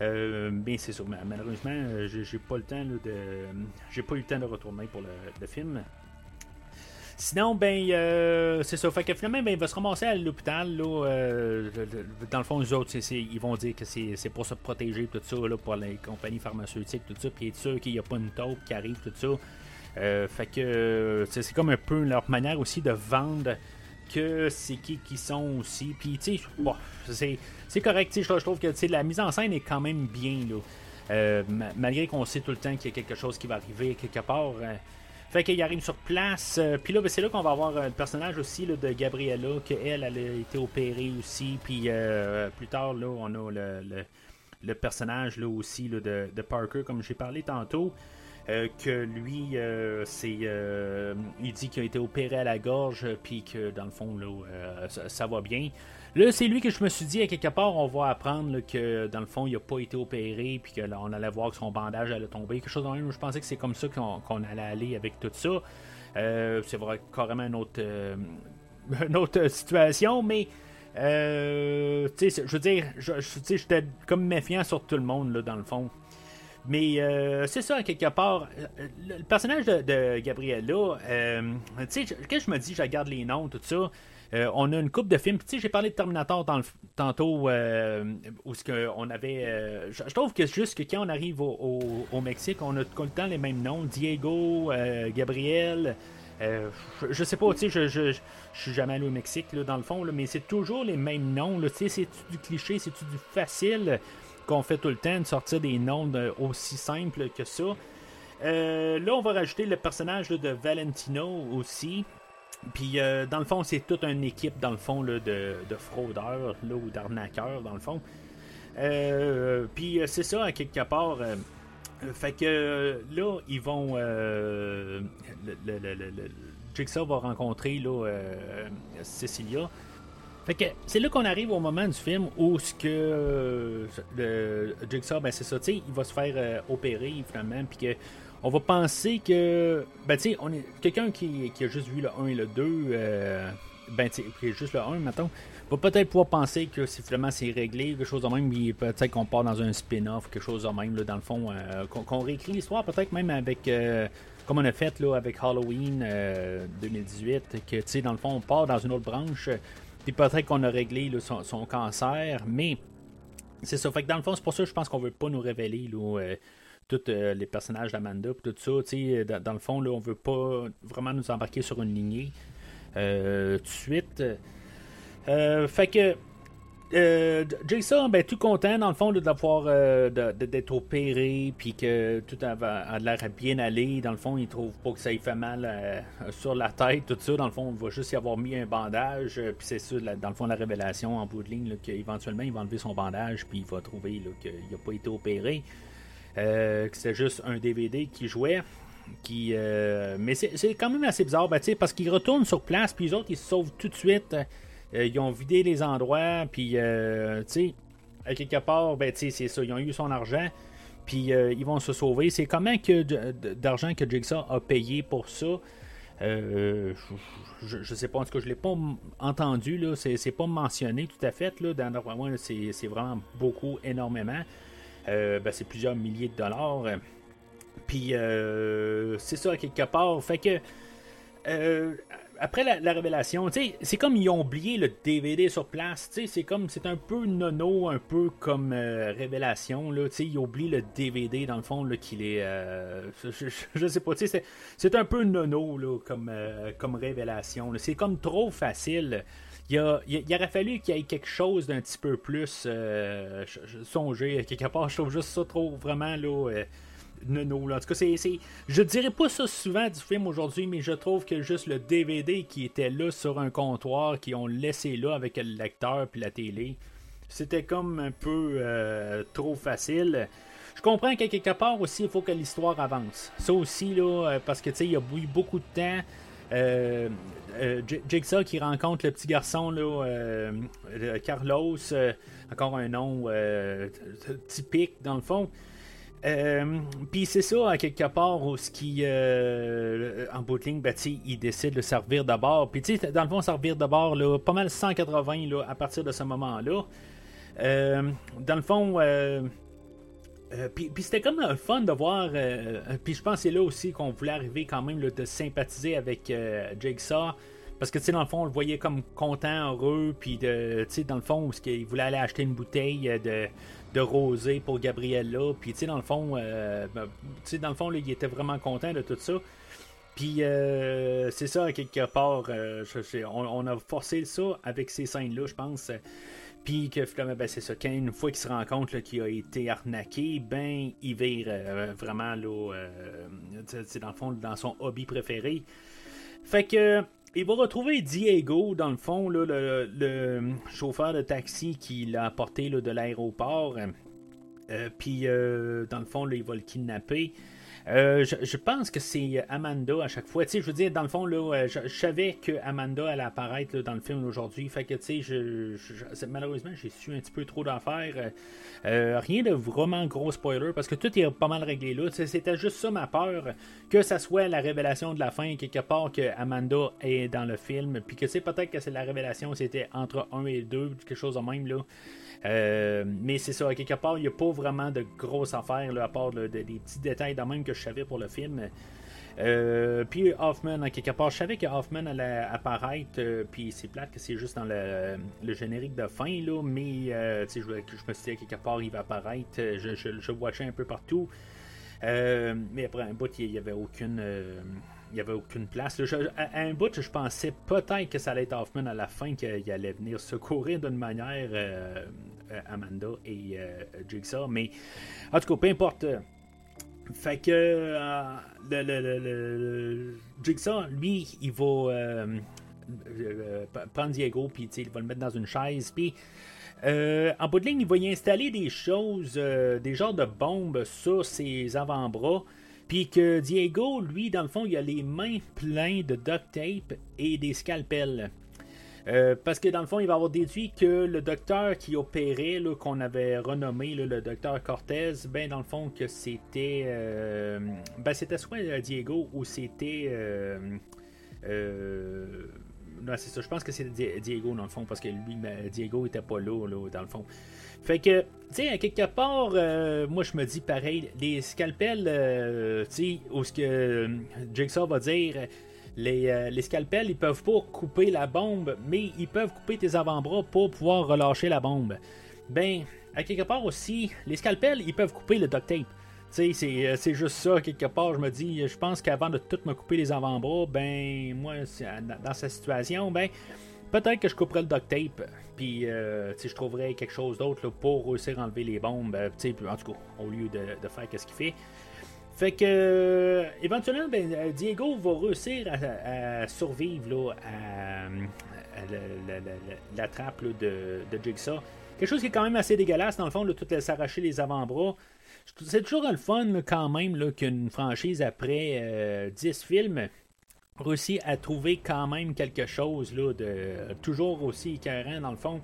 mais c'est sûr, malheureusement, j'ai pas le temps de. J'ai pas eu le temps de retourner pour le film. Sinon, ben, euh, c'est ça. Fait que finalement, ben, il va se ramasser à l'hôpital. Là, euh, dans le fond, les autres, ils vont dire que c'est pour se protéger, tout ça, là, pour les compagnies pharmaceutiques, tout ça. Puis être sûr qu'il n'y a pas une taupe qui arrive, tout ça. Euh, fait que c'est comme un peu leur manière aussi de vendre que c'est qui qui sont aussi. Puis, tu sais, c'est correct. Je, je trouve que la mise en scène est quand même bien. Là. malgré qu'on sait tout le temps qu'il y a quelque chose qui va arriver quelque part. Fait qu'il arrive sur place. Euh, puis là, ben, c'est là qu'on va avoir euh, le personnage aussi de Gabriella, qu'elle, elle a été opérée aussi. Puis euh, plus tard, là, on a le, personnage là, aussi de, Parker, comme j'ai parlé tantôt. que lui, c'est, il dit qu'il a été opéré à la gorge, puis que dans le fond, là, ça, va bien. Là, c'est lui que je me suis dit, à quelque part, on va apprendre que dans le fond, il n'a pas été opéré, puis qu'on allait voir que son bandage allait tomber. Quelque chose de même. Je pensais que c'est comme ça qu'on allait aller avec tout ça. Euh, c'est vrai, carrément une autre, euh, une autre situation, mais. Euh, je veux dire, j'étais comme méfiant sur tout le monde, là, dans le fond. Mais c'est ça, quelque part. Le, personnage de, de Gabriella, tu sais, quand je me dis, je regarde les noms, tout ça, euh, on a une coupe de films. Tu sais, j'ai parlé de Terminator tantôt, euh, où ce on avait. Euh, je, trouve que juste que quand on arrive au, Mexique, on a tout le temps les mêmes noms Diego, Gabriel. Je, sais pas, tu sais, je, je, suis jamais allé au Mexique, dans le fond, mais c'est toujours les mêmes noms. Tu sais, c'est du cliché, c'est du facile? Qu'on fait tout le temps de sortir des noms aussi simples que ça. là, on va rajouter le personnage de Valentino aussi. Puis euh, dans le fond, c'est toute une équipe dans le fond de, de, fraudeurs là, ou d'arnaqueurs dans le fond. Euh, puis euh, c'est ça à quelque part. fait que là, ils vont. Jigsaw va rencontrer là, Cecilia. Fait que c'est là qu'on arrive au moment du film où ce que le Jigsaw, ben c'est ça, tu il va se faire opérer finalement, puis que on va penser que. Ben, tu sais, on est quelqu'un qui, a juste vu le 1 et le 2, euh, ben, tu juste le 1, maintenant, va peut-être pouvoir penser que si finalement c'est réglé, quelque chose de même, peut-être qu'on part dans un spin-off, quelque chose de même, là, dans le fond, euh, qu'on réécrit l'histoire, peut-être même avec. Euh, comme on a fait là, avec Halloween 2018, que tu sais, dans le fond, on part dans une autre branche, puis peut-être qu'on a réglé son, cancer, mais c'est ça. Fait que dans le fond, c'est pour ça que je pense qu'on veut pas nous révéler là, tous euh, les personnages d'Amanda, tout ça, dans, dans, le fond, là, on veut pas vraiment nous embarquer sur une lignée euh, tout de suite. Euh, fait que Jason, ben, tout content dans le fond d'avoir d'être opéré, puis que tout a, l'air bien aller. Dans le fond, il trouve pas que ça lui fait mal sur la tête, tout ça. Dans le fond, il va juste y avoir mis un bandage, puis c'est ça, dans le fond, la révélation en bout de ligne, qu'éventuellement, il va enlever son bandage, puis il va trouver qu'il n'a pas été opéré. Euh, que c'était juste un DVD qui jouait. Euh, mais c'est quand même assez bizarre ben, parce qu'ils retournent sur place, puis les autres ils se sauvent tout de suite. Euh, ils ont vidé les endroits, puis à quelque part, ben, c'est ça, ils ont eu son argent, puis ils vont se sauver. C'est comment d'argent que Jigsaw a payé pour ça? Je, je, sais pas, en tout cas, je l'ai pas entendu, là, c'est pas mentionné tout à fait, là, dans c'est vraiment beaucoup, énormément. Euh, ben, c'est plusieurs milliers de dollars. Puis euh, c'est ça quelque part. Fait que euh, après la, révélation, c'est comme ils ont oublié le DVD sur place. C'est comme c'est un peu nono, un peu comme révélation. Là, ils oublient le DVD dans le fond qu'il est. Je, je, sais pas, c'est un peu nono là, comme, comme révélation. C'est comme trop facile il, aurait fallu qu'il y ait quelque chose d'un petit peu plus euh, songé. Quelque part, je trouve juste ça trop vraiment là. Euh, En tout cas, c'est, je dirais pas ça souvent du film aujourd'hui, mais je trouve que juste le DVD qui était là sur un comptoir, qui ont laissé là avec le lecteur puis la télé, c'était comme un peu euh, trop facile. Je comprends qu'à quelque part aussi, il faut que l'histoire avance. Ça aussi, là, euh, parce que tu sais, il y a eu beaucoup de temps. Euh, Jigsaw qui rencontre le petit garçon là, Carlos, encore un nom typique dans le fond. Puis c'est ça, quelque part, où ce qui, en bout de ligne, ben, il décide de servir d'abord. Puis dans le fond, servir d'abord, pas mal 180 là, à partir de ce moment-là. dans le fond, euh, puis, c'était comme le fun de voir. Euh, euh, puis je pense que c'est là aussi qu'on voulait arriver quand même de sympathiser avec Jigsaw. Parce que, tu sais, dans le fond, on le voyait comme content, heureux, puis, tu sais, dans le fond, parce qu'il voulait aller acheter une bouteille de, de rosé pour Gabriella. Puis, tu sais, dans le fond, ben, tu sais, dans le fond, il était vraiment content de tout ça. Puis, c'est ça, quelque part, on, on, a forcé ça avec ces scènes-là, je pense. Puis que finalement, ben, c'est ça. Quand une fois qu'il se rend compte qu'il a été arnaqué, ben il vire euh, vraiment là, euh, dans le fond dans son hobby préféré. Fait que il va retrouver Diego dans le fond, le, chauffeur de taxi qui l'a apporté de l'aéroport. Euh, puis dans le fond, là, il va le kidnapper. Euh, je, pense que c'est Amanda à chaque fois. Tu sais, je veux dire, dans le fond, là, euh, je, savais que Amanda allait apparaître dans le film aujourd'hui. Fait que, tu sais, je, malheureusement, j'ai su un petit peu trop d'affaires. Euh, rien de vraiment gros spoiler parce que tout est pas mal réglé là. C'était juste ça ma peur. Que ça soit la révélation de la fin, quelque part, que Amanda est dans le film. Puis que c'est peut-être que c'est la révélation, c'était entre 1 et 2, quelque chose de même, là. Euh, mais c'est ça, à quelque part, il n'y a pas vraiment de grosses affaires, là, à part des petits détails de même que je savais pour le film. Euh, puis Hoffman, à quelque part, je savais que Hoffman allait apparaître, euh, puis c'est plate que c'est juste dans le, générique de fin, là, mais je, je, me suis dit à quelque part, il va apparaître, je, je, je watchais un peu partout. mais après un bout, il n'y avait aucune il n'y avait aucune place. à, un bout, je pensais peut-être que ça allait être Hoffman à la fin qu'il allait venir secourir d'une manière euh, euh, Amanda et euh, Jigsaw. Mais en tout cas, peu importe. Fait que le, Jigsaw, lui, il va prendre Diego, puis il va le mettre dans une chaise, puis en bout de ligne, il va y installer des choses, des genres de bombes sur ses avant-bras. Puis que Diego, lui, dans le fond, il a les mains pleines de duct tape et des scalpels. Euh, parce que dans le fond, il va avoir déduit que le docteur qui opérait, qu'on avait renommé le docteur Cortez, ben dans le fond que c'était, euh, ben c'était soit Diego ou c'était, non c'est ça, je pense que c'était Diego dans le fond parce que lui, ben, Diego était pas là, là dans le fond. Fait que, tu quelque part, moi je me dis pareil, les scalpels, tu sais, où ce que Jigsaw va dire euh, les, scalpels, ils peuvent pas couper la bombe, mais ils peuvent couper tes avant-bras pour pouvoir relâcher la bombe. Ben, à quelque part aussi, les scalpels, ils peuvent couper le duct tape. Tu sais, euh, c'est juste ça, quelque part, je me dis, je pense qu'avant de tout me couper les avant-bras, ben, moi, dans cette situation, ben, peut-être que je couperais le duct tape, puis, euh, je trouverais quelque chose d'autre pour réussir à enlever les bombes, sais, en tout cas, au lieu de faire ce qu'il fait. Fait que, euh, éventuellement, ben, euh, Diego va réussir à, survivre à, la, trappe de, de, Jigsaw. Quelque chose qui est quand même assez dégueulasse, dans le fond, de tout s'arracher les avant-bras. C'est toujours le fun, quand même, qu'une franchise, après 10 euh, films, réussit à trouver quand même quelque chose là, de toujours aussi écœurant, dans le fond,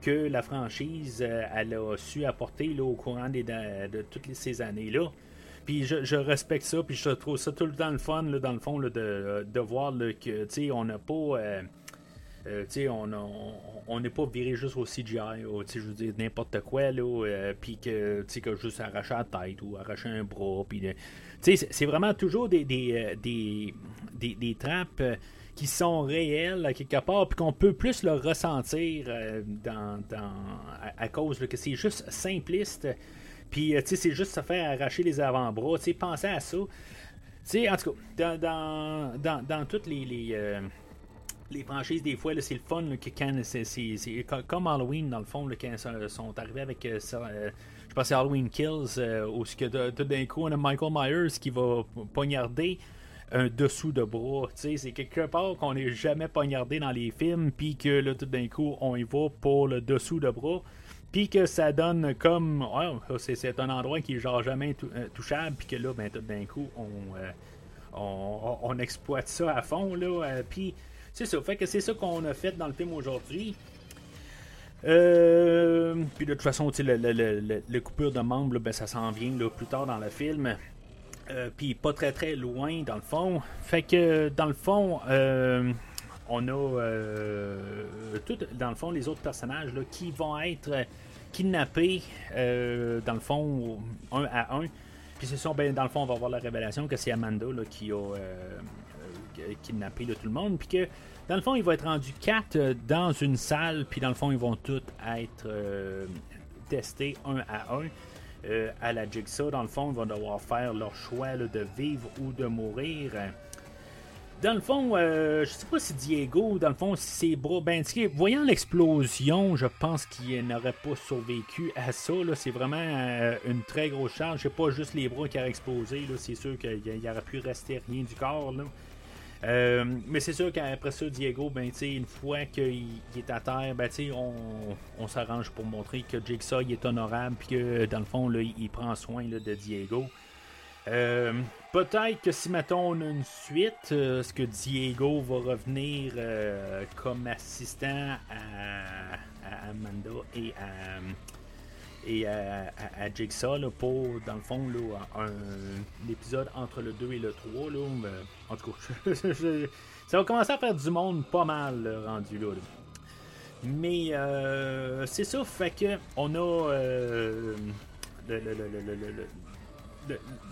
que la franchise elle a su apporter là, au courant des, de toutes ces années-là. Puis je, respecte ça, puis je trouve ça tout le temps le fun, là, dans le fond, là, de, de, voir que, tu sais, on n'a pas... Euh, euh, sais on n'est pas viré juste au CGI, ou, je veux dire, n'importe quoi, là, euh, puis que, tu sais, que juste arracher la tête ou arracher un bras, puis, c'est vraiment toujours des, des, des, des, trappes qui sont réelles à quelque part, puis qu'on peut plus le ressentir dans, dans, à, cause que c'est juste simpliste. Puis, euh, tu sais, c'est juste se faire arracher les avant-bras. Tu sais, pensez à ça. Tu sais, en tout cas, dans, dans, dans, toutes les. euh, les franchises, des fois, c'est le fun que quand c'est, comme Halloween, dans le fond, quand ils sont arrivés avec euh, je pense Halloween Kills, où que tout d'un coup, on a Michael Myers qui va poignarder un dessous de bras. C'est quelque part qu'on n'est jamais poignardé dans les films, puis que là, tout d'un coup, on y va pour le dessous de bras puis que ça donne comme c'est un endroit qui est genre jamais euh, touchable puis que là ben tout d'un coup euh, on, on, exploite ça à fond là euh, puis c'est ça. Fait que c'est ça qu'on a fait dans le film aujourd'hui. Puis de toute façon le, le, le, coupure de membres ben, ça s'en vient là, plus tard dans le film. Puis pas très très loin dans le fond. Fait que dans le fond on a tout, dans le fond les autres personnages là, qui vont être kidnappés, euh, dans le fond, un à un. Puis c'est ça, ben, dans le fond, on va voir la révélation que c'est Amanda qui a euh, euh, kidnappé tout le monde. Puis que, dans le fond, il va être rendu quatre dans une salle. Puis dans le fond, ils vont tous être testés un à un. à la Jigsaw, dans le fond, ils vont devoir faire leur choix de vivre ou de mourir. Dans le fond, euh, je sais pas si Diego, dans le fond, si ses bras. Ben, voyant l'explosion, je pense qu'il n'aurait pas survécu à ça. C'est vraiment euh, une très grosse charge. C'est pas juste les bras qui auraient explosé. C'est sûr qu'il aurait pu rester rien du corps. Euh, mais c'est sûr qu'après ça, Diego, ben, une fois qu'il est à terre, ben, on, on s'arrange pour montrer que Jigsaw est honorable, puis que dans le fond, là, il prend soin de Diego. Euh, peut-être que si mettons on a une suite, euh, est-ce que Diego va revenir euh, comme assistant à, Amanda et à et à, Jigsaw pour dans le fond là, un, épisode entre le 2 et le 3 là, en tout cas ça va commencer à faire du monde pas mal rendu là, mais c'est ça fait que on a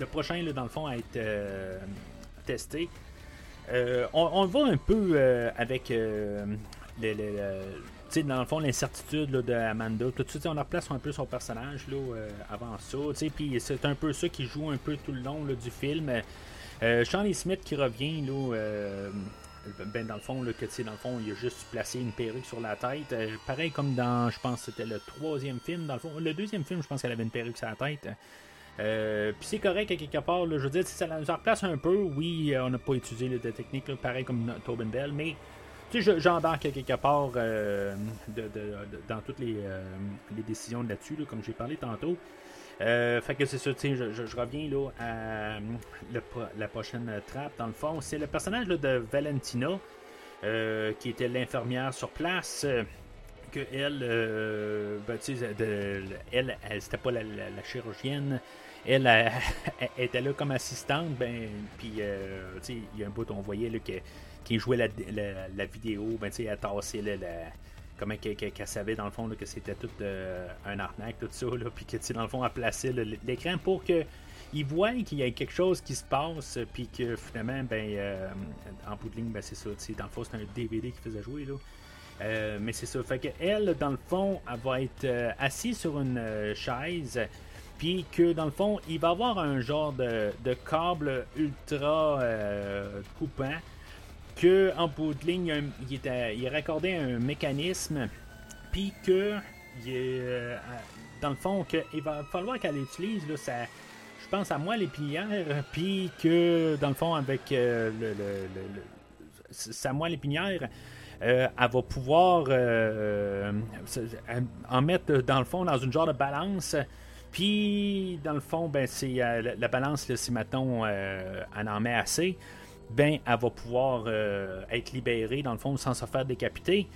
prochain, là, dans le fond, à être euh, testé. Euh, on, on, va un peu euh, avec le, dans le fond, l'incertitude d'Amanda. Tout de suite, on replace un peu son personnage là, avant ça. Puis c'est un peu ça qui joue un peu tout le long du film. Euh, Smith qui revient, là, ben, dans le fond, là, que, dans le fond, il a juste placé une perruque sur la tête. pareil comme dans, je pense, c'était le troisième film. Dans le fond, le deuxième film, je pense qu'elle avait une perruque sur la tête. Euh, puis c'est correct à quelque part, je veux dire, si ça nous replace un peu, oui, euh, on n'a pas utilisé les techniques, pareil comme Tobin Bell, mais j'embarque à quelque part euh, dans toutes les, décisions là-dessus, comme j'ai parlé tantôt. fait que c'est ça, je, je, reviens là à la prochaine trappe, dans le fond. C'est le personnage de Valentina. qui était l'infirmière sur place. que elle, ben, elle, elle, c'était pas la, chirurgienne, elle, était là comme assistante, ben, puis il y a un bout on voyait là, qui jouait la, la, vidéo, ben, elle tassait la, comment qu'elle savait dans le fond que c'était tout euh, un arnaque, tout ça, puis que dans le fond, elle plaçait l'écran pour que ils voient qu'il y a quelque chose qui se passe, puis que finalement, ben, euh, en bout de ligne, ben, c'est ça. Dans le fond, c'est un DVD qui faisait jouer. Là. Euh, mais c'est ça. Fait que elle, dans le fond, elle va être assise sur une chaise. Puis que dans le fond, il va avoir un genre de, de câble ultra coupant que en bout de ligne, il, était, il raccordé un mécanisme, puis que euh, dans le fond, que, il va falloir qu'elle utilise là, ça, je pense à moi puis que dans le fond, avec euh, le, sa moelle épinière, euh, elle va pouvoir en mettre dans le fond dans une genre de balance. Puis, dans le fond, ben, c'est la, balance, si mettons, elle en met assez, ben, elle va pouvoir euh, être libérée, dans le fond, sans se faire décapiter.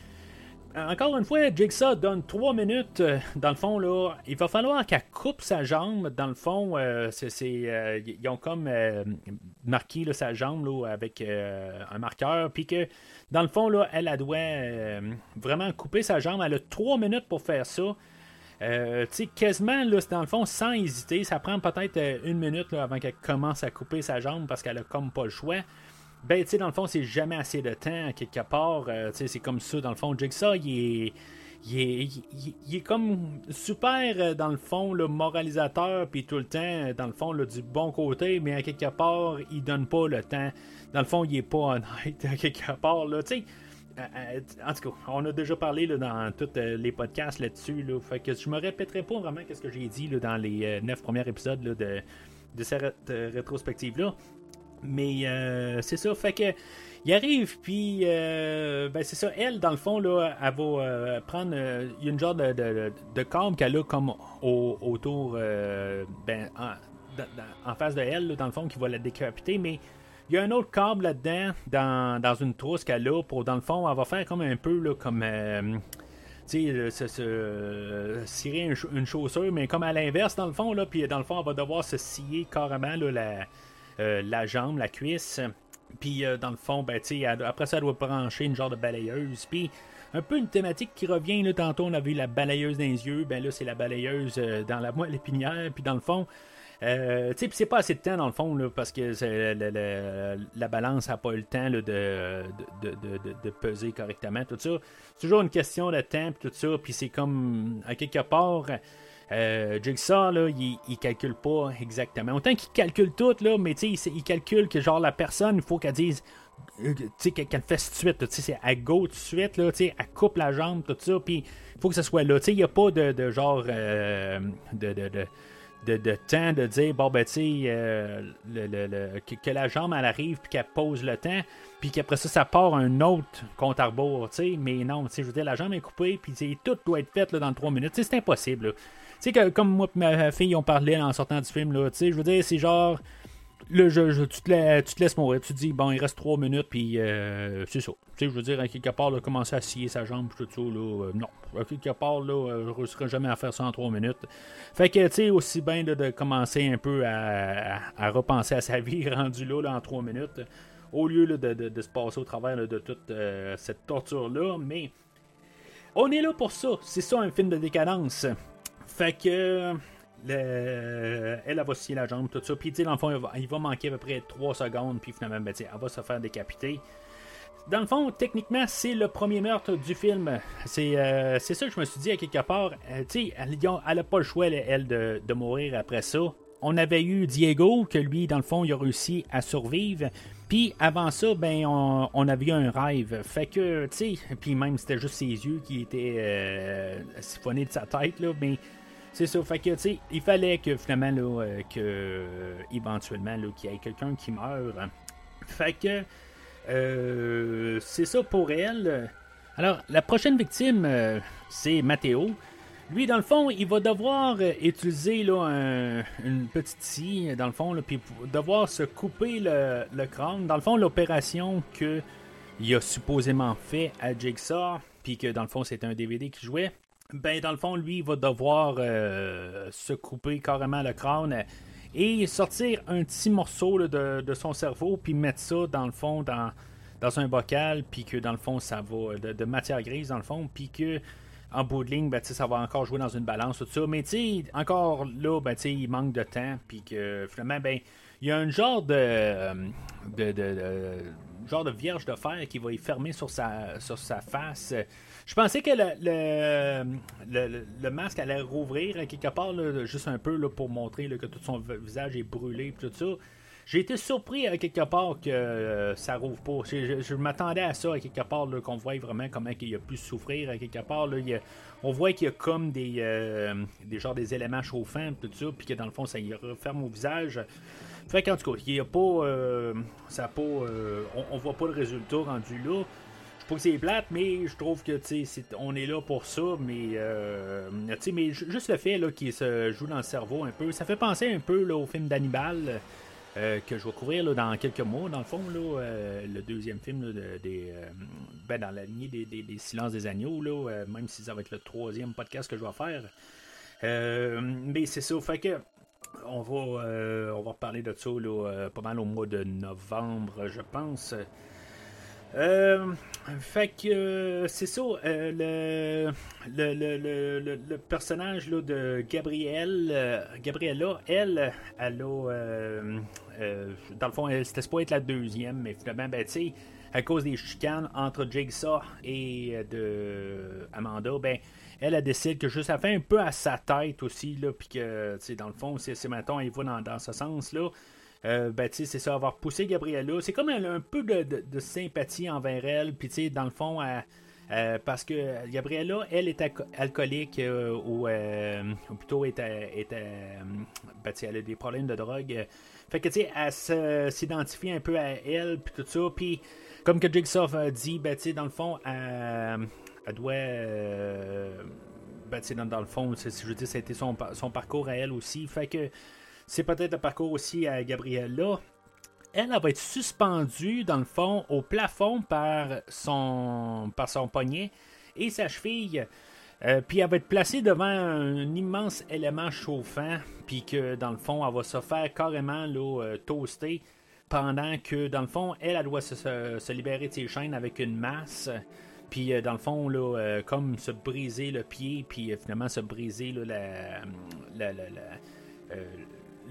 Encore une fois, Jigsaw donne 3 minutes. Euh, dans le fond, là, il va falloir qu'elle coupe sa jambe. Dans le fond, euh, c'est, ils ont comme marqué sa jambe là, avec un marqueur. Puis que, dans le fond, là, elle, elle doit vraiment couper sa jambe. Elle a 3 minutes pour faire ça. Euh, tu sais, quasiment, là, dans le fond, sans hésiter, ça prend peut-être euh, une minute avant qu'elle commence à couper sa jambe parce qu'elle a comme pas le choix. Ben, tu sais, dans le fond, c'est jamais assez de temps, quelque part. Euh, tu sais, c'est comme ça, dans le fond. Jigsaw, il est. Il est, il, est, comme super, dans le fond, le moralisateur, puis tout le temps, dans le fond, du bon côté, mais à quelque part, il donne pas le temps. Dans le fond, il est pas honnête, à quelque part, là, tu sais en tout cas, on a déjà parlé dans tous euh, les podcasts là-dessus. Là, fait que je me répéterai pas vraiment ce que j'ai dit dans les neuf premiers épisodes de, cette rétrospective-là. Mais c'est ça, fait que il arrive, puis ben c'est ça, elle, dans le fond, là, elle va prendre. Y a une genre de, de, qu'elle a comme autour, ben, en, face de elle, dans le fond, qui va la décapiter, mais il y a un autre câble là-dedans, dans, une trousse qu'elle a, pour dans le fond, elle va faire comme un peu là, comme. Euh, tu sais, se, cirer une, chaussure, mais comme à l'inverse, dans le fond, là, puis dans le fond, elle va devoir se scier carrément là, la, euh, jambe, la cuisse. Puis euh, dans le fond, ben, tu sais, après ça, elle doit brancher une genre de balayeuse. Puis un peu une thématique qui revient, là, tantôt on a vu la balayeuse dans les yeux, ben là, c'est la balayeuse dans la moelle épinière. Puis dans le fond, euh, tu sais, c'est pas assez de temps dans le fond, là, parce que la balance n'a pas eu le temps de, de, peser correctement, tout ça. C'est toujours une question de temps, tout ça, puis c'est comme, à quelque part, euh, Jigsaw, là, il, il, calcule pas exactement. Autant qu'il calcule tout, là, mais il, il calcule que genre la personne, il faut qu'elle dise euh, qu'elle fait tout de suite, c'est à go tout de suite, là, elle coupe la jambe, tout ça, puis il faut que ce soit là. Il n'y a pas de, genre euh, de, de, de, temps de dire, bon, ben, tu euh, que, la jambe, elle arrive, puis qu'elle pose le temps, puis qu'après ça, ça part un autre compte à rebours, tu sais. Mais non, tu sais, je veux dire, la jambe est coupée, puis tout doit être fait là, dans 3 minutes. C'est impossible, Tu sais, comme moi et ma fille, on parlait en sortant du film, là, tu sais, je veux dire, c'est genre Là, je, tu, te tu, te laisses mourir. Tu te dis, bon, il reste 3 minutes, puis euh, c'est ça. Tu sais, je veux dire, à quelque part, là, commencer à scier sa jambe, tout ça, là, euh, non. À quelque part, là, euh, je ne réussirai jamais à faire ça en 3 minutes. Fait que, tu sais, aussi bien de commencer un peu à, repenser à sa vie rendue là, en 3 minutes, au lieu de, se passer au travers de toute cette torture-là. Mais on est là pour ça. C'est ça, un film de décadence. Fait que elle, elle va scier la jambe, tout ça. Puis, dans le fond, il va, manquer à peu près 3 secondes, puis finalement, ben, elle va se faire décapiter. Dans le fond, techniquement, c'est le premier meurtre du film. C'est euh, ça que je me suis dit à quelque part. Euh, tu elle n'a pas le choix, elle, de, de, mourir après ça. On avait eu Diego, que lui, dans le fond, il a réussi à survivre. Puis avant ça, ben, on, avait eu un rêve. Fait que, tu sais, puis même c'était juste ses yeux qui étaient euh, siphonnés de sa tête, là. Mais c'est ça. Fait tu sais, il fallait que finalement, là, euh, que, euh, éventuellement, là, qu'il y ait quelqu'un qui meure. Fait que, euh, c'est ça pour elle. Alors, la prochaine victime, c'est Matteo. Lui, dans le fond, il va devoir utiliser là, une petite scie, dans le fond, puis devoir se couper le, le, crâne. Dans le fond, l'opération que il a supposément fait à Jigsaw, puis que dans le fond c'était un DVD qui jouait, ben dans le fond lui il va devoir euh, se couper carrément le crâne et sortir un petit morceau de, son cerveau, puis mettre ça dans le fond dans, un bocal, puis que dans le fond ça va de, matière grise dans le fond, puis que en bout de ligne, ben, ça va encore jouer dans une balance, tout ça. Mais encore là, ben, il manque de temps, puis que finalement, ben, il y a un genre de, de, de, de vierge de fer qui va y fermer sur sa, sur sa face. Je pensais que le, le, le, masque allait rouvrir quelque part, juste un peu là, pour montrer que tout son visage est brûlé, tout ça. J'ai été surpris à quelque part que euh, ça rouvre pas. Je, m'attendais à ça à quelque part qu'on voit vraiment comment il a pu souffrir à quelque part. On voit qu'il y a comme des, euh, des des éléments chauffants tout ça, puis que dans le fond ça y referme au visage. Fait qu'en tout cas, il y a pas, euh, ça pas, on, voit pas le résultat rendu là. Trouve que c'est plate, mais je trouve que on est là pour ça, mais mais juste le fait qu'il se joue dans le cerveau un peu, ça fait penser un peu là, au film d'Hannibal. Euh, que je vais couvrir dans quelques mois, dans le fond, là, euh, le deuxième film des, euh, ben, dans la lignée des, Silences des Agneaux, là, même si ça va être le troisième podcast que je vais faire. mais c'est ça, fait que on va, on va reparler de ça pas mal au mois de novembre, je pense. Euh, fait que euh, c'est ça, euh, le, le, le, personnage là, de Gabrielle, Gabriella, elle, elle a, dans le fond, c'était pas être la deuxième, mais finalement, ben, tu à cause des chicanes entre Jigsaw et de Amanda, ben, elle a décidé que juste ça fait un peu à sa tête aussi, là, puis que, tu sais, dans le fond, c'est, maintenant, il va dans, dans ce sens-là. Euh, ben, c'est ça, avoir poussé Gabriella. C'est comme a un peu de, sympathie envers elle. Puis, tu dans le fond, parce que Gabriella, elle est alcoolique euh, ou, plutôt est, ben, elle a des problèmes de drogue. Fait que, tu sais, elle s'identifie un peu à elle, puis tout ça. Puis, comme que Jigsaw a dit, ben, dans le fond, elle, doit. ben, dans, dans, le fond, je veux dire, été son, son parcours à elle aussi. Fait que c'est peut-être le parcours aussi à Gabriella. Elle, elle va être suspendue, dans le fond, au plafond par son, par son poignet et sa cheville. Euh, puis elle va être placée devant un immense élément chauffant, puis que dans le fond, elle va se faire carrément là, euh, toaster pendant que dans le fond, elle, elle doit se, libérer de ses chaînes avec une masse. Puis euh, dans le fond, là, comme se briser le pied, puis finalement se briser la, la, la,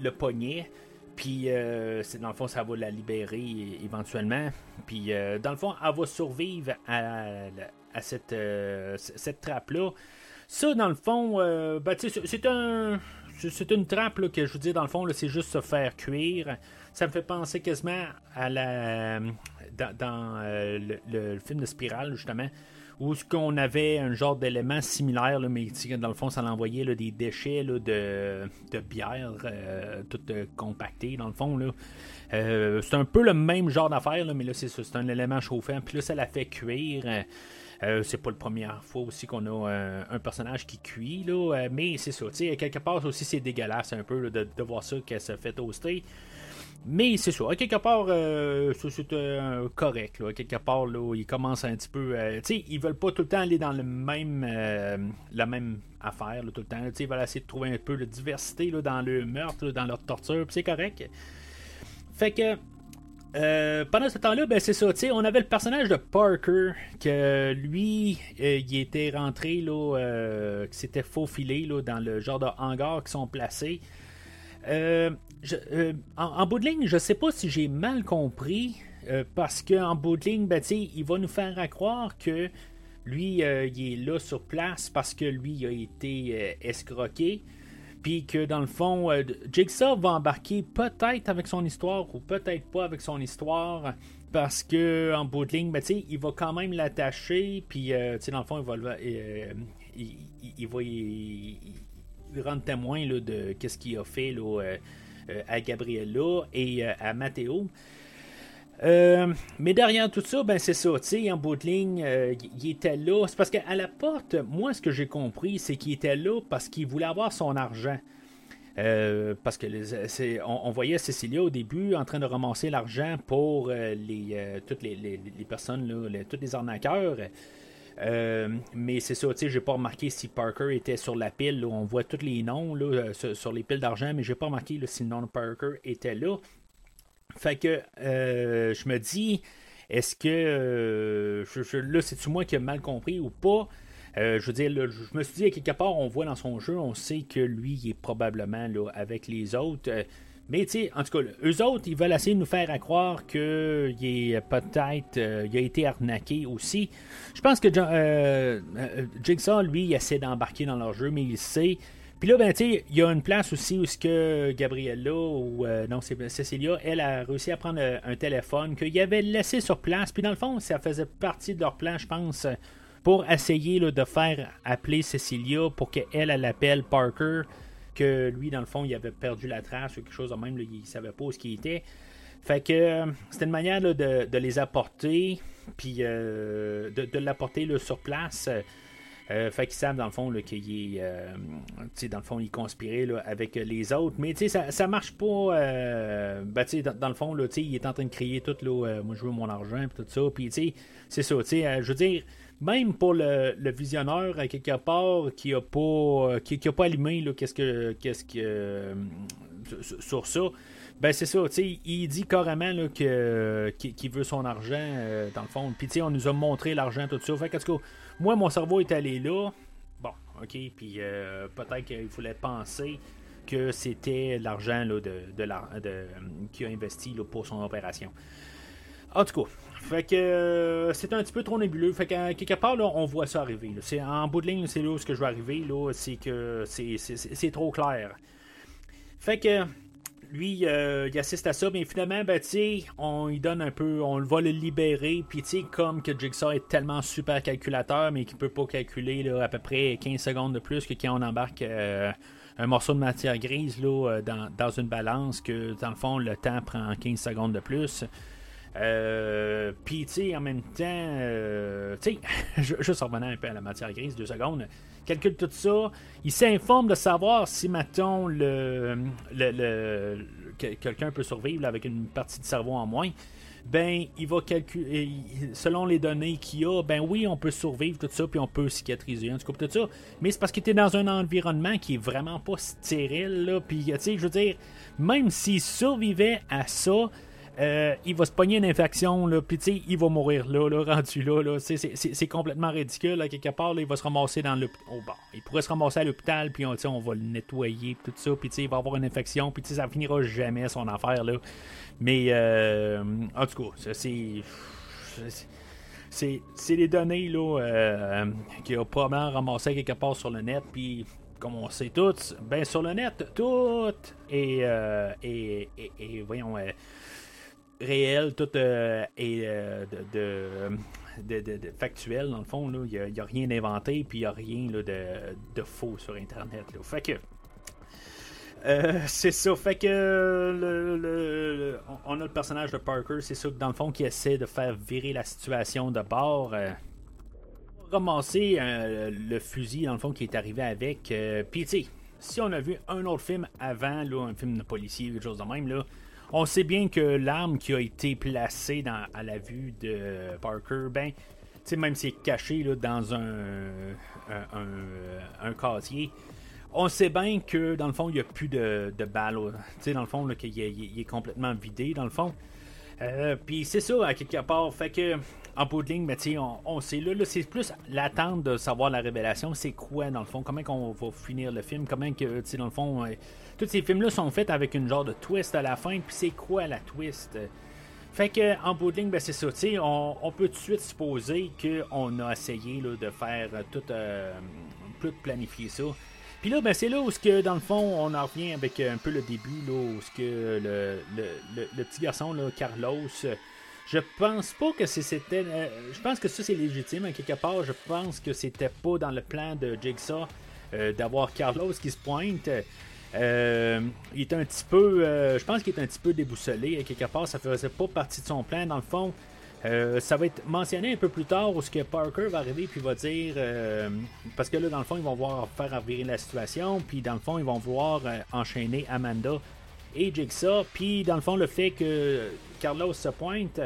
le poignet. Puis, euh, dans le fond, ça va la libérer éventuellement. Puis, euh, dans le fond, elle va survivre à, euh, cette trappe-là. Ça, dans le fond, ben, c'est un. Une trappe que je vous dis, dans le fond, c'est juste se faire cuire. Ça me fait penser quasiment à la. Dans, le, film de Spirale, justement où ce qu'on avait un genre d'élément similaire, mais dans le fond, ça l'envoyait des déchets de, de, bière, euh, tout euh, compacté, dans le fond. Euh, c'est un peu le même genre d'affaire, mais là, c'est, c'est un élément chauffant. Puis là, ça la fait cuire. c'est pas la première fois aussi qu'on a un personnage qui cuit, mais c'est ça. Quelque part aussi, c'est dégueulasse un peu de, de, voir ça qu'elle se fait toaster. Mais c'est ça. Quelque part, euh, c'est euh, correct. Là. Quelque part, là, ils commencent un petit peu. Euh, tu sais, ils veulent pas tout le temps aller dans le même, la même affaire tout le temps. sais, ils veulent essayer de trouver un peu de diversité là, dans le meurtre, dans leur torture. c'est correct. Fait que. pendant ce temps-là, ben c'est ça, on avait le personnage de Parker, que lui, il était rentré, là, qui s'était faufilé là, dans le genre de hangar qui sont placés. Euh, euh, en, bout de ligne, je sais pas si j'ai mal compris, euh, parce qu'en bout de ligne, ben, il va nous faire croire que lui, il est là sur place parce que lui, a été escroqué. Puis que dans le fond, Jigsaw va embarquer peut-être avec son histoire ou peut-être pas avec son histoire. Parce que en bout de ligne, ben, il va quand même l'attacher. Puis dans le fond, il va, il, il, rendre témoin de qu'est-ce qu'il a fait là, euh, euh, à Gabriella et euh, à Matteo. mais derrière tout ça, ben c'est ça, tu sais, en bout de ligne, il était là. C'est parce qu'à la porte, moi, ce que j'ai compris, c'est qu'il était là parce qu'il voulait avoir son argent. parce que on, voyait Cecilia au début en train de ramasser l'argent pour les, toutes les, personnes, là, toutes les arnaqueurs. Mais c'est ça, tu sais, j'ai pas remarqué si Parker était sur la pile. on voit tous les noms là, sur, les piles d'argent, mais j'ai pas remarqué si le nom de Parker était là. Fait que je me dis, est-ce que euh, là, c'est-tu moi qui ai mal compris ou pas? Euh, je veux dire, je me suis dit, à quelque part, on voit dans son jeu, on sait que lui, il est probablement là, avec les autres. Euh, mais tu sais, en tout cas, eux autres, ils veulent essayer de nous faire croire qu'il est peut-être, il a été arnaqué aussi. Je pense que Jigsaw, lui, il essaie d'embarquer dans leur jeu, mais il sait puis là, ben, tu sais, il y a une place aussi où ce que Gabriella, ou euh, non, c'est Cecilia, elle a réussi à prendre euh, un téléphone qu'il avait laissé sur place. Puis dans le fond, ça faisait partie de leur plan, je pense, pour essayer de faire appeler Cecilia pour qu'elle, elle appelle Parker. Que lui, dans le fond, il avait perdu la trace ou quelque chose de même, là, il savait pas où ce qu'il était. Fait que euh, c'était une manière de, les apporter, puis de, de l'apporter sur place. Euh, fait qu'ils savent dans le fond qu'il est, euh, dans le fond, il conspirait avec les autres. Mais ça, ça marche pas. Euh, ben, dans, le fond, là, il est en train de crier tout là, moi je veux mon argent et tout ça. Puis c'est ça. je veux dire, même pour le, visionneur à quelque part qui a pas qui, a pas allumé qu'est-ce que qu'est-ce que sur ça. Ben c'est ça, il dit carrément que, qu'il, veut son argent, dans le fond. Puis on nous a montré l'argent, tout ça. Fait que, moi, mon cerveau est allé là. Bon, ok, puis euh, peut-être qu'il fallait penser que c'était l'argent de, de, de, qu'il a investi pour son opération. En tout cas, fait que euh, c'est un petit peu trop nébuleux. Fait que quelque part, là, on voit ça arriver. C'est, en bout de ligne, c'est là où que je vais arriver. Là, c'est que c'est, c'est trop clair. Fait que lui, euh, il assiste à ça, mais finalement, ben, on lui donne un peu, on va le libérer, puis comme que Jigsaw est tellement super calculateur, mais qu'il peut pas calculer là, à peu près 15 secondes de plus que quand on embarque euh, un morceau de matière grise là, dans, dans, une balance, que dans le fond, le temps prend 15 secondes de plus. Euh, Puis, tu sais, en même temps, euh, tu sais, juste revenant un peu à la matière grise, deux secondes, calcule tout ça. Il s'informe de savoir si, mettons, le, le, quelqu'un peut survivre avec une partie de cerveau en moins. Ben, il va calculer, selon les données qu'il a, ben oui, on peut survivre tout ça, puis on peut cicatriser, en tout cas, tout ça. Mais c'est parce qu'il était dans un environnement qui est vraiment pas stérile, là. Puis, tu sais, je veux dire, même s'il survivait à ça, euh, il va se pogner une infection, là, puis tu sais, il va mourir là, là rendu là. là c'est complètement ridicule. Là, quelque part, là, il va se ramasser dans le. Oh, bon, il pourrait se ramasser à l'hôpital, puis on, on va le nettoyer, tout ça, puis il va avoir une infection, puis ça finira jamais son affaire. là. Mais, euh, en tout cas, c'est. C'est les données là, euh, qu'il a probablement ramassé quelque part sur le net, puis comme on sait tous, ben sur le net, tout et, euh, et, et, voyons, réel, tout euh, est euh, de, factuel, dans le fond. Il n'y a, rien d'inventé, puis il n'y a rien de, faux sur Internet. Que. Euh, c'est ça, fait que le, on a le personnage de Parker, c'est ça, dans le fond, qui essaie de faire virer la situation de bord. ramasser le fusil, dans le fond, qui est arrivé avec. Puis, si on a vu un autre film avant, là, un film de policier, quelque chose de même, là, on sait bien que l'arme qui a été placée à la vue de Parker, ben, même si c'est caché là, dans un, un, casier, on sait bien que dans le fond, il n'y a plus de, de balles. Dans le fond, qu'il est, complètement vidé, dans le fond. Euh, puis c'est ça, à quelque part. Fait que, en bout de ligne, ben, on, on sait là, c'est plus l'attente de savoir la révélation. C'est quoi, dans le fond, comment qu'on va finir le film, comment que, dans le fond. Tous ces films-là sont faits avec une genre de twist à la fin, puis c'est quoi la twist? Fait que en bout de ligne, ben c'est ça. On, on peut tout de suite supposer qu'on a essayé là, de faire tout, euh, tout planifier ça. Puis là, ben, c'est là où, que, dans le fond, on en revient avec un peu le début, là, où que le, le, petit garçon, là, Carlos, je pense pas que c'était. Euh, je pense que ça, c'est légitime, à quelque part. Je pense que c'était pas dans le plan de Jigsaw euh, d'avoir Carlos qui se pointe. Euh, il est un petit peu, je pense qu'il est un petit peu déboussolé quelque part. Ça faisait pas partie de son plan. Dans le fond, ça va être mentionné un peu plus tard où ce que Parker va arriver puis va dire parce que là dans le fond ils vont voir faire revirer la situation puis dans le fond ils vont euh, enchaîner Amanda et Jigsaw puis dans le fond le fait que Carlos se pointe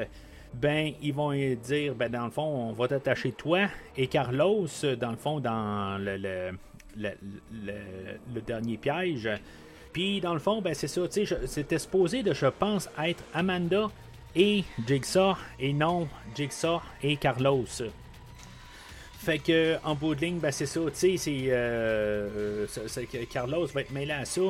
ben ils vont dire ben dans le fond on va t'attacher toi et Carlos dans le fond dans le, dernier piège puis dans le fond ben c'est ça tu sais c'était supposé de je pense être Amanda et Jigsaw et non Jigsaw et Carlos. Fait que en bout de ligne, ben c'est ça, tu sais, c'est, euh, Carlos va être mêlé à ça.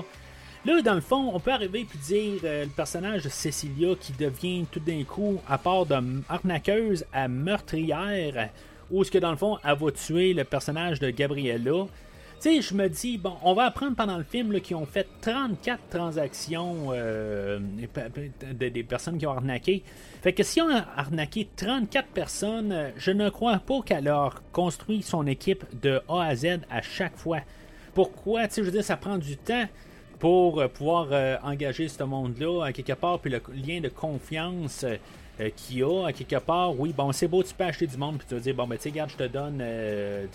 Là, dans le fond, on peut arriver puis dire euh, le personnage de Cecilia qui devient tout d'un coup, à part de arnaqueuse à meurtrière, ou ce que dans le fond, elle va tuer le personnage de Gabriella. Tu sais, je me dis, bon, on va apprendre pendant le film qu'ils ont fait 34 transactions euh, des personnes qui ont arnaqué. Fait que si on a arnaqué 34 personnes, je ne crois pas qu'elle a construit son équipe de A à Z à chaque fois. Pourquoi? Tu sais, je veux dire, ça prend du temps pour pouvoir euh, engager ce monde-là à quelque part, puis le lien de confiance euh, qui a, à quelque part, oui, bon, c'est beau, tu peux acheter du monde, puis tu vas dire, bon, ben, tu sais, regarde, je te donne 10 euh,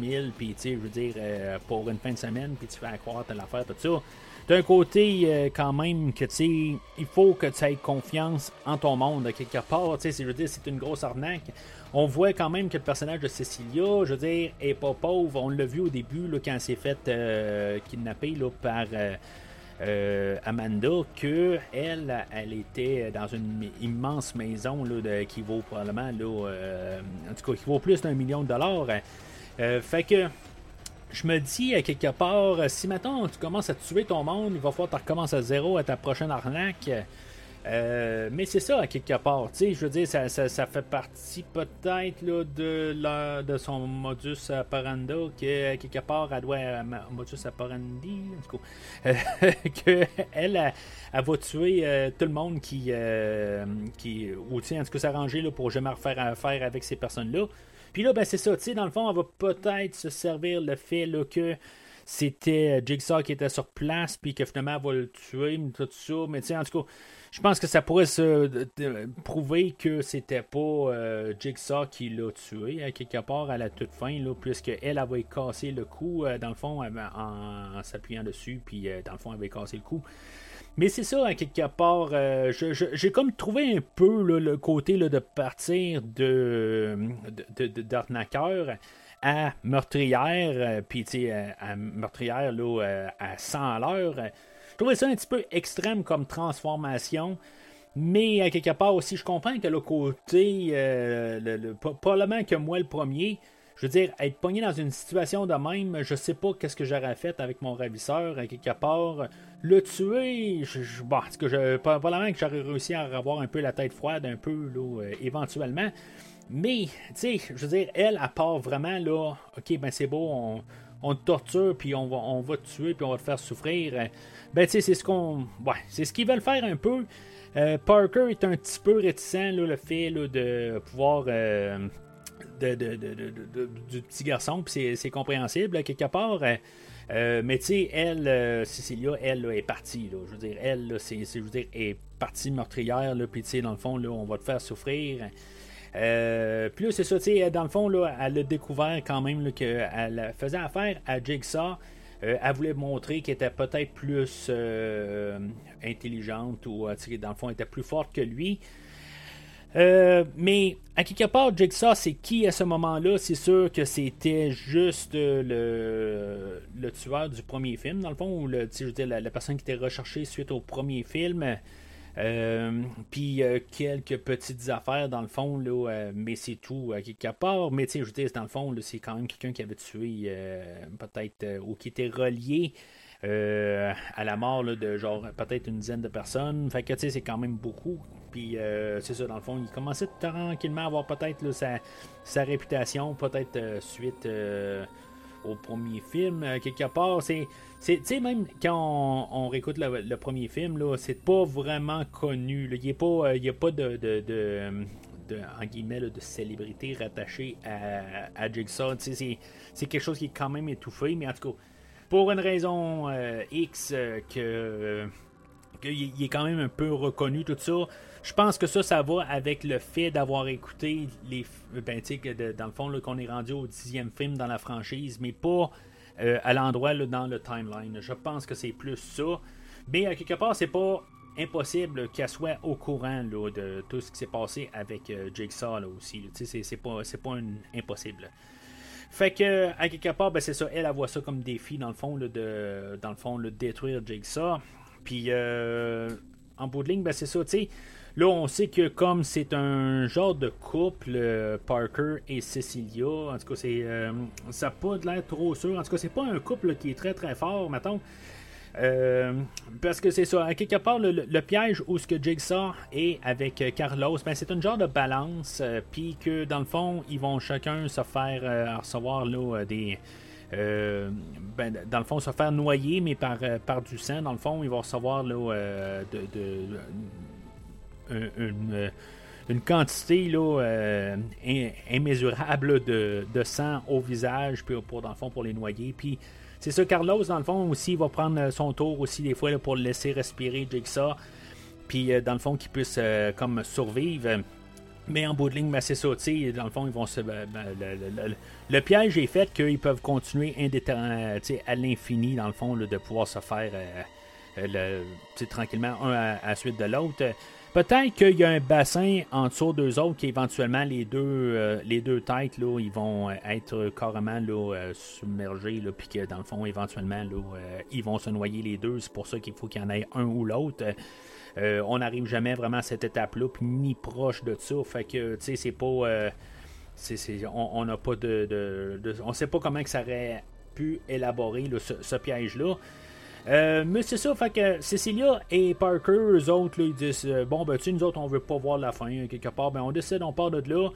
000, puis, tu sais, je veux dire, euh, pour une fin de semaine, puis tu fais accroître l'affaire, tout ça. D'un côté, quand même, que, tu sais, il faut que tu aies confiance en ton monde, à quelque part, tu sais, je veux dire, c'est une grosse arnaque. On voit quand même que le personnage de Cecilia, je veux dire, est pas pauvre. On l'a vu au début, là, quand elle s'est fait kidnapper, là, par euh, Amanda que elle, était dans une immense maison là, qui vaut probablement là, euh, en tout cas qui vaut plus d'un million de dollars. Euh, fait que je me dis à quelque part, si maintenant tu commences à tuer ton monde, il va falloir que tu recommences à zéro à ta prochaine arnaque. Euh, mais c'est ça, à quelque part. Tu sais, je veux dire, ça, ça, fait partie peut-être de, de son modus operandi, que quelque part, elle doit. Euh, modus operandi, en tout cas. qu'elle, elle, va tuer euh, tout le monde qui. qui ou, tu sais, en tout s'arranger pour jamais refaire affaire avec ces personnes-là. Puis là, ben, c'est ça, tu sais, dans le fond, elle va peut-être se servir le fait là, que c'était Jigsaw qui était sur place, puis que finalement, elle va le tuer, tout ça. Mais tu sais, en tout cas je pense que ça pourrait se prouver que c'était pas euh, Jigsaw qui l'a tué à quelque part à la toute fin, là, puisque elle avait cassé le cou euh, dans le fond en, s'appuyant dessus, puis euh, dans le fond elle avait cassé le cou. Mais c'est ça, à quelque part, j'ai comme trouvé un peu le côté de partir de, d'arnaqueur à meurtrière, puis tu sais, à meurtrière là, à 100 à l'heure. Je trouvais ça un petit peu extrême comme transformation. Mais à quelque part aussi, je comprends que le côté, euh, le, probablement que moi le premier, je veux dire, être pogné dans une situation de même, je sais pas qu'est-ce que j'aurais fait avec mon ravisseur, à quelque part. Le tuer, je, bon, que je, probablement que j'aurais réussi à avoir un peu la tête froide, un peu, là, euh, éventuellement. Mais, tu sais, je veux dire, elle, à part vraiment, là, ok, ben c'est beau, on, te torture, puis on va, on va te tuer, puis on va te faire souffrir. Ben, tu sais, c'est ce qu'on. Ouais, c'est ce qu'ils veulent faire un peu. Euh, Parker est un petit peu réticent, là, le fait de pouvoir. Euh, de, du petit garçon, puis c'est compréhensible, quelque part. Euh, mais tu sais, elle, Cecilia, elle est partie. Là, je veux dire, elle, c'est, je veux dire, est partie meurtrière. Puis tu sais, dans le fond, là, on va te faire souffrir. Euh, puis c'est ça, tu sais, dans le fond, là, elle a découvert quand même qu'elle faisait affaire à Jigsaw. Euh, elle voulait montrer qu'elle était peut-être plus euh, intelligente ou dans le fond, elle était plus forte que lui. Mais à quelque part, Jigsaw, c'est qui à ce moment-là? C'est sûr que c'était juste le, le tueur du premier film, dans le fond, ou la, personne qui était recherchée suite au premier film. Euh, puis euh, quelques petites affaires dans le fond, là, euh, mais c'est tout à quelque part. Mais tu sais, je dire, dans le fond, c'est quand même quelqu'un qui avait tué peut-être ou qui était relié à la mort de genre peut-être une dizaine de personnes. Fait que tu sais, c'est quand même beaucoup. Puis c'est ça, dans le fond, il commençait tranquillement à avoir peut-être sa, sa réputation, peut-être suite au premier film, quelque part. C'est tu sais, même quand on, réécoute le, premier film, là, c'est pas vraiment connu. Il n'y a pas, a pas de, de, de, en guillemets, de célébrité rattachée à, à Jigsaw. C'est, c'est quelque chose qui est quand même étouffé, mais en tout cas, pour une raison euh, X euh, que qu'il est quand même un peu reconnu, tout ça. Je pense que ça, ça va avec le fait d'avoir écouté les. Ben, tu sais, dans le fond, qu'on est rendu au dixième film dans la franchise, mais pas euh, à l'endroit dans le timeline. Je pense que c'est plus ça. Mais à quelque part, c'est pas impossible qu'elle soit au courant de tout ce qui s'est passé avec euh, Jigsaw là, aussi. C'est pas, pas impossible. Fait que, à quelque part, ben, c'est ça. Elle, elle voit ça comme défi, dans le fond, de, dans le fond, détruire Jigsaw. Puis, euh, en bout de ligne, ben, c'est ça, tu sais. Là, on sait que comme c'est un genre de couple, euh, Parker et Cecilia, en tout cas, c'est, euh, ça n'a pas l'air trop sûr. En tout cas, c'est pas un couple qui est très très fort, mettons. Parce que c'est ça, quelque part, le, piège où ce que Jigsaw est avec Carlos, ben, c'est un genre de balance, puis que dans le fond, ils vont chacun se faire recevoir là, des. Ben, dans le fond, se faire noyer, mais par, par du sang. Dans le fond, ils vont recevoir là, de, une, quantité là, euh, immesurable de, sang au visage puis pour, dans le fond, pour les noyer. Puis c'est ça, Carlos, dans le fond, aussi, il va prendre son tour aussi des fois pour le laisser respirer Jigsaw. Puis euh, dans le fond, qu'il puisse euh, comme survivre. Mais en bout de ligne, ben, c'est ça, dans le fond, ils vont se. Ben, ben, le, piège est fait qu'ils peuvent continuer à l'infini, dans le fond, de pouvoir se faire tranquillement un à la suite de l'autre. Peut-être qu'il y a un bassin en dessous d'eux autres qui éventuellement les deux, euh, les deux têtes ils vont euh, être carrément là, euh, submergés, puis que dans le fond, éventuellement, là, ils vont se noyer les deux. C'est pour ça qu'il faut qu'il y en ait un ou l'autre. On n'arrive jamais vraiment à cette étape-là, puis ni proche de ça. Fait que, tu sais, c'est pas. on n'a pas de, On sait pas comment que ça aurait pu élaborer ce piège-là. Euh, mais c'est ça, fait que Cecilia et Parker, eux autres, ils disent euh, Bon, ben, tu nous autres, on veut pas voir la fin, quelque part. Ben, on décide, on part de là.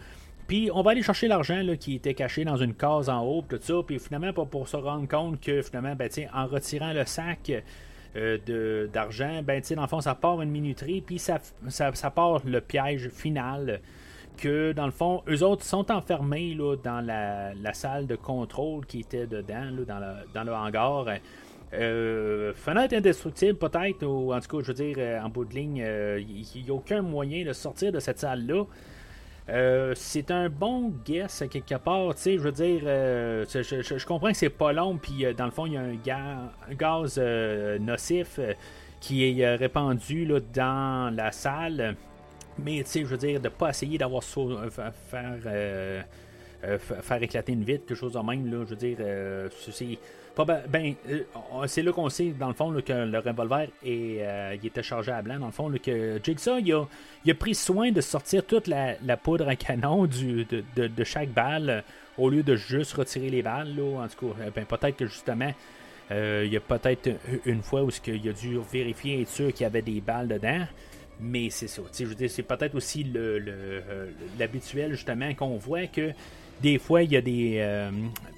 Puis on va aller chercher l'argent qui était caché dans une case en haut, tout ça. Puis finalement, pour se rendre compte que finalement, ben, en retirant le sac euh, d'argent, ben, dans le fond, ça part une minuterie. Puis ça, part le piège final. Que dans le fond, eux autres sont enfermés là, dans la, salle de contrôle qui était dedans, dans, le, dans le hangar. Euh, fenêtre indestructible, peut-être, ou en tout cas, je veux dire, euh, en bout de ligne, il euh, n'y a aucun moyen de sortir de cette salle-là. Euh, c'est un bon guess quelque part, tu sais, je veux dire, je, comprends que c'est pas long, puis dans le fond, il y a un, gaz nocif qui est répandu là, dans la salle, mais tu sais, je veux dire, de pas essayer d'avoir faire, faire éclater une vitre, quelque chose de même, là, je veux dire, c'est ben, euh, c'est là qu'on sait, dans le fond, que le revolver est, euh, était chargé à blanc. Dans le fond, que Jigsaw, il a, pris soin de sortir toute la, poudre à canon de, chaque balle euh, au lieu de juste retirer les balles. Là. En tout cas, ben, peut-être que justement, il y a peut-être une fois où il a dû vérifier et être sûr qu'il y avait des balles dedans. Mais c'est ça. Je veux dire, c'est peut-être aussi l'habituel, justement, qu'on voit que des fois, il y a des. Euh,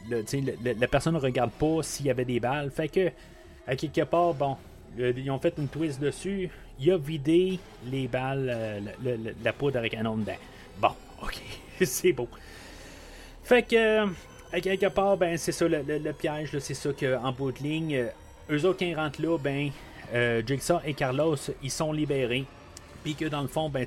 la personne ne regarde pas s'il y avait des balles. Fait que, à quelque part, bon, ils ont fait une twist dessus. Il a vidé les balles, euh, la poudre avec un nom dedans. Bon, ok, c'est beau. Fait que, à quelque part, ben, c'est ça le, piège, c'est ça qu'en bout de ligne, euh, eux autres qui rentrent là, ben, Jigsaw et Carlos, ils sont libérés. Puis que dans le fond, ben,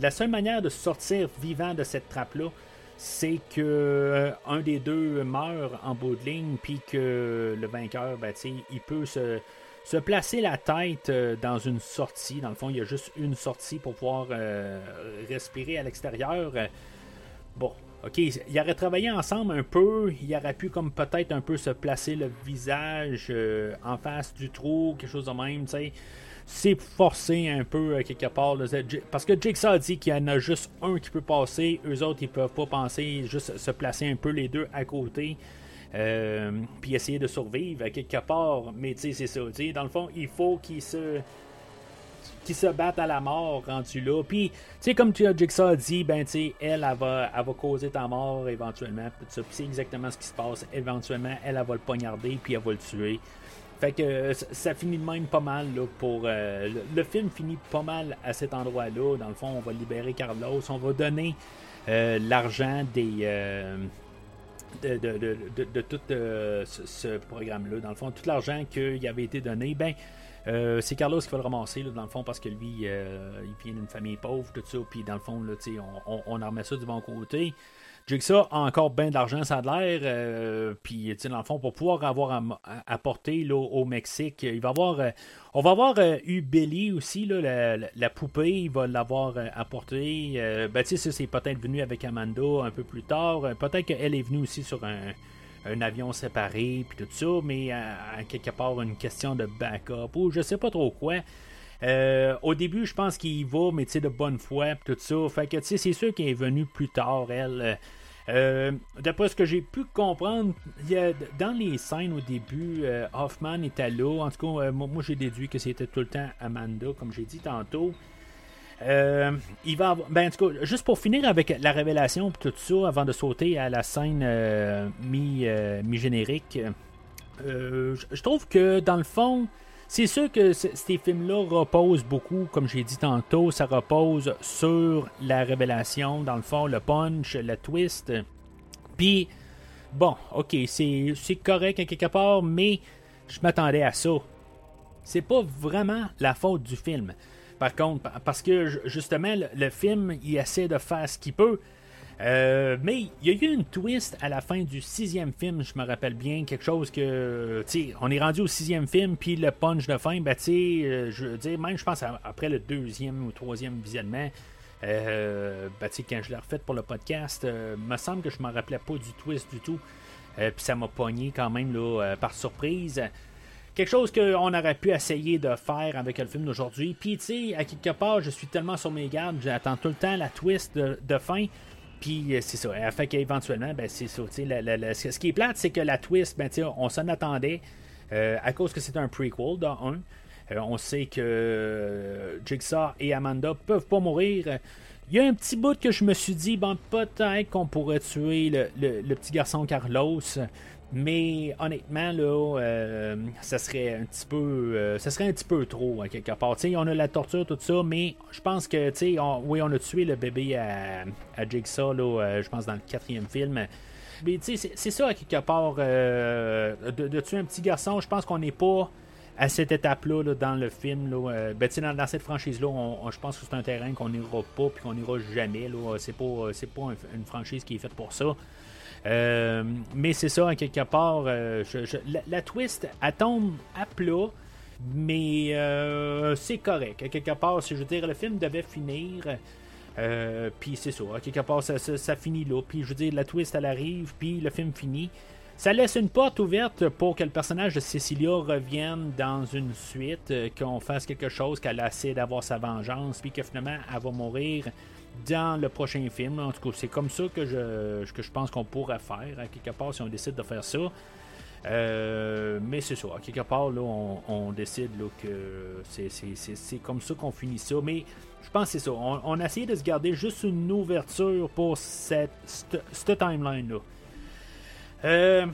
la seule manière de sortir vivant de cette trappe-là, c'est que euh, un des deux meurt en bout de ligne, puis que le vainqueur, ben, il peut se, se, placer la tête euh, dans une sortie. Dans le fond, il y a juste une sortie pour pouvoir euh, respirer à l'extérieur. Bon, ok, il aurait travaillé ensemble un peu, il aurait pu comme peut-être un peu se placer le visage en face du trou, quelque chose de même, tu sais c'est forcé un peu euh, quelque part. parce que Jigsaw dit qu'il y en a juste un qui peut passer. Eux autres, ils peuvent pas penser, juste se placer un peu les deux à côté. Euh, puis essayer de survivre à quelque part. Mais tu sais, c'est ça. Dans le fond, il faut qu'ils se qui se battent à la mort rendu là. Puis, tu sais, comme tu as Jigsaw dit, ben, tu elle, va, va causer ta mort éventuellement. Puis c'est exactement ce qui se passe. Éventuellement, elle, elle va le poignarder, puis elle va le tuer. Fait que euh, ça finit de même pas mal là, pour. Euh, le, film finit pas mal à cet endroit-là. Dans le fond, on va libérer Carlos, on va donner euh, l'argent des. de, de, de, tout ce, programme-là. Dans le fond, tout l'argent qui avait été donné, ben. C'est Carlos qui va le ramasser, dans le fond, parce que lui, il vient d'une famille pauvre, tout ça, puis dans le fond, là, on, on, on en remet ça du bon côté. Jigsaw a encore bien de l'argent, ça a l'air. Euh, puis, dans le fond, pour pouvoir avoir apporté au Mexique, il va avoir. Euh, on va avoir euh, eu Billy aussi, là, la, poupée, il va l'avoir apporté. ben, tu sais, c'est peut-être venu avec Amanda un peu plus tard. peut-être qu'elle est venue aussi sur un, avion séparé, puis tout ça, mais à, quelque part, une question de backup ou je sais pas trop quoi. Au début, je pense qu'il va, mais tu sais, de bonne foi, tout ça. Fait que, tu sais, c'est sûr qu'elle est venue plus tard, elle. Euh, d'après ce que j'ai pu comprendre, dans les scènes au début, euh, Hoffman était là. En tout cas, euh, moi, j'ai déduit que c'était tout le temps Amanda, comme j'ai dit tantôt. il va ben, en tout cas, juste pour finir avec la révélation tout ça, avant de sauter à la scène mi, mi-générique, je trouve que dans le fond, c'est sûr que ces films-là reposent beaucoup, comme j'ai dit tantôt, ça repose sur la révélation, dans le fond, le punch, le twist. Puis, bon, ok, c'est correct à quelque part, mais je m'attendais à ça. C'est pas vraiment la faute du film. Par contre, parce que justement, le film, il essaie de faire ce qu'il peut. Euh, mais il y a eu une twist à la fin du sixième film, je me rappelle bien, quelque chose que, tu on est rendu au sixième film, puis le punch de fin, ben, tu euh, je veux dire, même je pense après le deuxième ou troisième visionnement, euh, ben, tu quand je l'ai refait pour le podcast, euh, me semble que je me rappelais pas du twist du tout, puis ça m'a pogné quand même là, par surprise quelque chose qu'on aurait pu essayer de faire avec le film d'aujourd'hui. Puis, tu sais, à quelque part, je suis tellement sur mes gardes, j'attends tout le temps la twist de fin. Puis euh, c'est ça. Elle fait qu'éventuellement, ben, c'est ça. ce qui est plate, c'est que la twist, ben, on s'en attendait. Euh, à cause que c'est un prequel, dans un. Euh, on sait que Jigsaw et Amanda peuvent pas mourir. Il y a un petit bout que je me suis dit, bon, peut-être qu'on pourrait tuer le, petit garçon Carlos. Mais honnêtement, là, euh, ça serait un petit peu, euh, ça serait un petit peu trop à quelque part. sais, on a la torture, tout ça, mais je pense que, tu oui, on a tué le bébé à, à Jigsaw, là, euh, je pense dans le quatrième film. Mais tu c'est ça à quelque part de, tuer un petit garçon. Je pense qu'on n'est pas à cette étape-là dans le film. Là, ben, dans, dans, cette franchise-là, je pense que c'est un terrain qu'on n'ira pas puis qu'on n'ira jamais. C'est pas, c'est pas une franchise qui est faite pour ça. Euh, mais c'est ça, à quelque part, euh, la, twist, elle tombe à plat, mais euh, c'est correct. À quelque part, si je veux dire, le film devait finir. puis c'est ça, à quelque part, ça, finit là. Puis je veux dire, la twist, elle arrive, puis le film finit. Ça laisse une porte ouverte pour que le personnage de Cecilia revienne dans une suite, qu'on fasse quelque chose, qu'elle essaie d'avoir sa vengeance, puis que finalement, elle va mourir dans le prochain film. En tout cas, c'est comme ça que je, que je pense qu'on pourrait faire, à quelque part, si on décide de faire ça. Euh, mais c'est ça, à quelque part, là, on, décide que c'est comme ça qu'on finit ça. Mais je pense que c'est ça. On, a essayé de se garder juste une ouverture pour cette, timeline-là. Euh,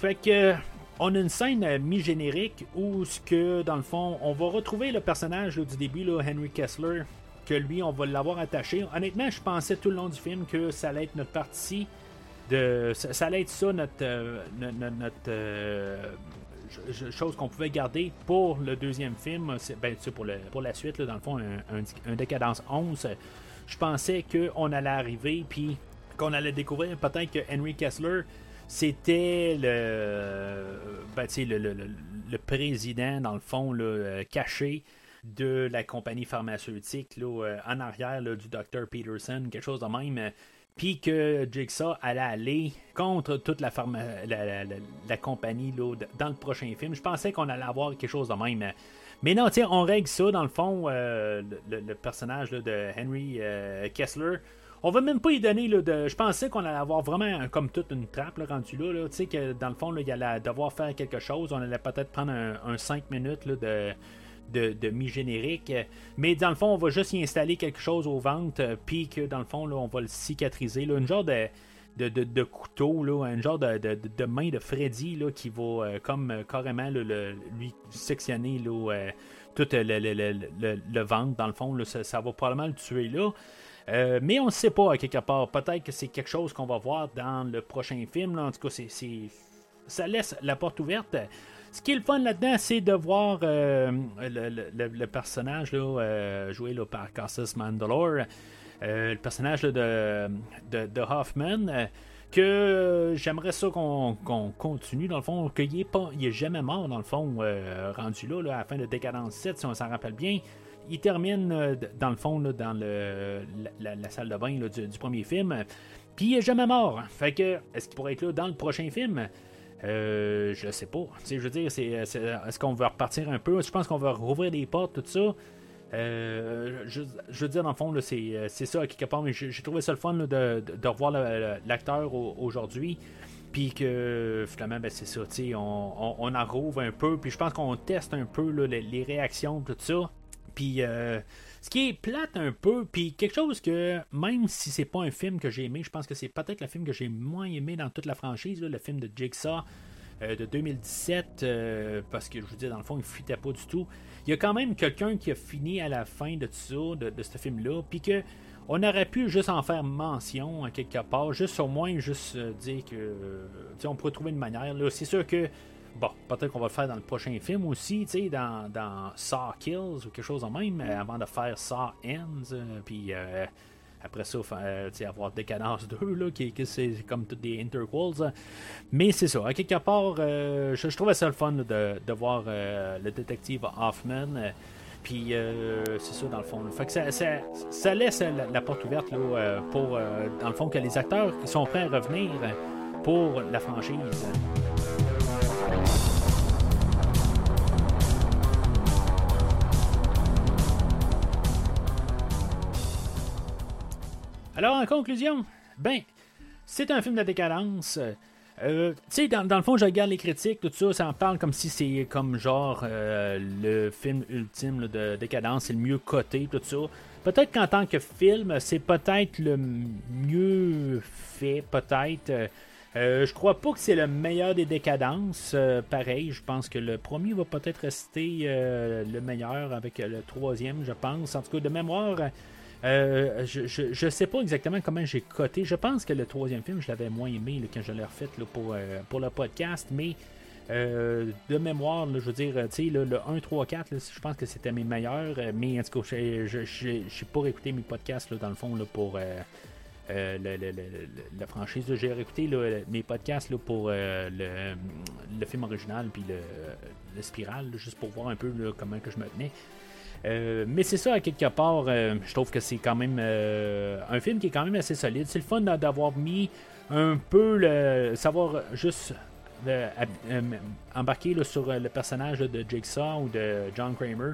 fait que on a une scène mi-générique où, que, dans le fond, on va retrouver le personnage du début, là, Henry Kessler, lui, on va l'avoir attaché. Honnêtement, je pensais tout le long du film que ça allait être notre partie de. Ça, allait être ça, notre. Euh, notre, euh, chose qu'on pouvait garder pour le deuxième film, ben, pour, le, pour la suite, dans le fond, un, Décadence 11. Je pensais qu'on allait arriver, puis qu'on allait découvrir peut-être que Henry Kessler, c'était le, ben, le, le, le, président, dans le fond, là, caché de la compagnie pharmaceutique là, euh, en arrière du Dr. Peterson, quelque chose de même. Euh, puis que Jigsaw allait aller contre toute la, la, compagnie là, dans le prochain film. Je pensais qu'on allait avoir quelque chose de même. Mais non, tiens, on règle ça dans le fond. Euh, le, personnage de Henry Kessler. On va même pas y donner de. Je pensais qu'on allait avoir vraiment comme toute une trappe là, rendu là. Tu sais que dans le fond, il allait devoir faire quelque chose. On allait peut-être prendre un, 5 minutes de de, mi-générique. Mais dans le fond, on va juste y installer quelque chose au ventre, puis que dans le fond, là, on va le cicatriser. Là, une genre de, de, couteau, là, un genre de, main de Freddy là, qui va euh, comme euh, carrément le, lui sectionner là, euh, tout le, ventre. Dans le fond, là, ça, va probablement le tuer là. mais on ne sait pas à quelque part. Peut-être que c'est quelque chose qu'on va voir dans le prochain film. En tout cas, ça laisse la porte ouverte. Ce qui est le fun là-dedans, c'est de voir le, le, personnage là, joué là, par Cassis Mandalore, le personnage de, Hoffman que j'aimerais ça qu'on continue, dans le fond, qu'il n'est il est jamais mort, dans le fond, euh, rendu là, à la fin de Décadence 7, si on s'en rappelle bien. Il termine, euh, dans le fond, dans le, la, salle de bain du, premier film. Puis il est jamais mort. Fait que, est-ce qu'il pourrait être là dans le prochain film? Euh, je sais pas. je veux dire, c'est, est-ce qu'on va repartir un peu? Je pense qu'on va rouvrir des portes, tout ça. Euh, je, veux dire, dans le fond, euh, c'est ça, quelque part, mais j'ai trouvé ça le fun de, de, revoir l'acteur aujourd'hui. Puis que finalement, ben, c'est ça, on, on, on, en rouvre un peu. Puis je pense qu'on teste un peu les, réactions, tout ça. Puis euh, ce qui est plate un peu, puis quelque chose que, même si c'est pas un film que j'ai aimé, je pense que c'est peut-être le film que j'ai moins aimé dans toute la franchise, le film de Jigsaw de 2017, parce que je vous dis, dans le fond, il ne fuitait pas du tout il y a quand même quelqu'un qui a fini à la fin de tout ça, de, ce film-là, puis que on aurait pu juste en faire mention à quelque part, juste au moins juste euh, dire que euh, on pourrait trouver une manière. C'est sûr que bon, peut-être qu'on va le faire dans le prochain film aussi, tu sais, dans, Saw Kills ou quelque chose de même, avant de faire Saw Ends, euh, puis après ça, euh, avoir Décadence 2, là, qui, c'est comme toutes des interquels. Mais c'est ça. À quelque part, euh, je, trouvais ça le fun de, de voir euh, le détective Hoffman. Puis c'est ça dans le fond. Fait que ça, ça, laisse la, porte ouverte là, pour, dans le fond, que les acteurs sont prêts à revenir pour la franchise. Alors, en conclusion, ben, c'est un film de décadence. Euh, tu sais, dans, le fond, je regarde les critiques, tout ça, ça en parle comme si c'est comme genre euh, le film ultime de décadence, c'est le mieux coté, tout ça. Peut-être qu'en tant que film, c'est peut-être le mieux fait, peut-être. Euh, je crois pas que c'est le meilleur des décadences. pareil, je pense que le premier va peut-être rester le meilleur avec le troisième, je pense. En tout cas, de mémoire, euh, je, ne sais pas exactement comment j'ai coté. Je pense que le troisième film, je l'avais moins aimé quand je l'ai refait pour, euh, pour le podcast, mais euh, de mémoire, je veux dire, le, le 1, 3, 4, je pense que c'était mes meilleurs, mais en tout cas, je n'ai pas réécouté mes podcasts dans le fond pour la franchise. J'ai réécouté mes podcasts pour le, film original puis le, le Spiral, juste pour voir un peu comment que je me tenais. Euh, mais c'est ça, à quelque part, euh, je trouve que c'est quand même euh, un film qui est quand même assez solide. C'est le fun d'avoir mis un peu le. savoir juste embarquer sur le personnage de Jigsaw ou de John Kramer.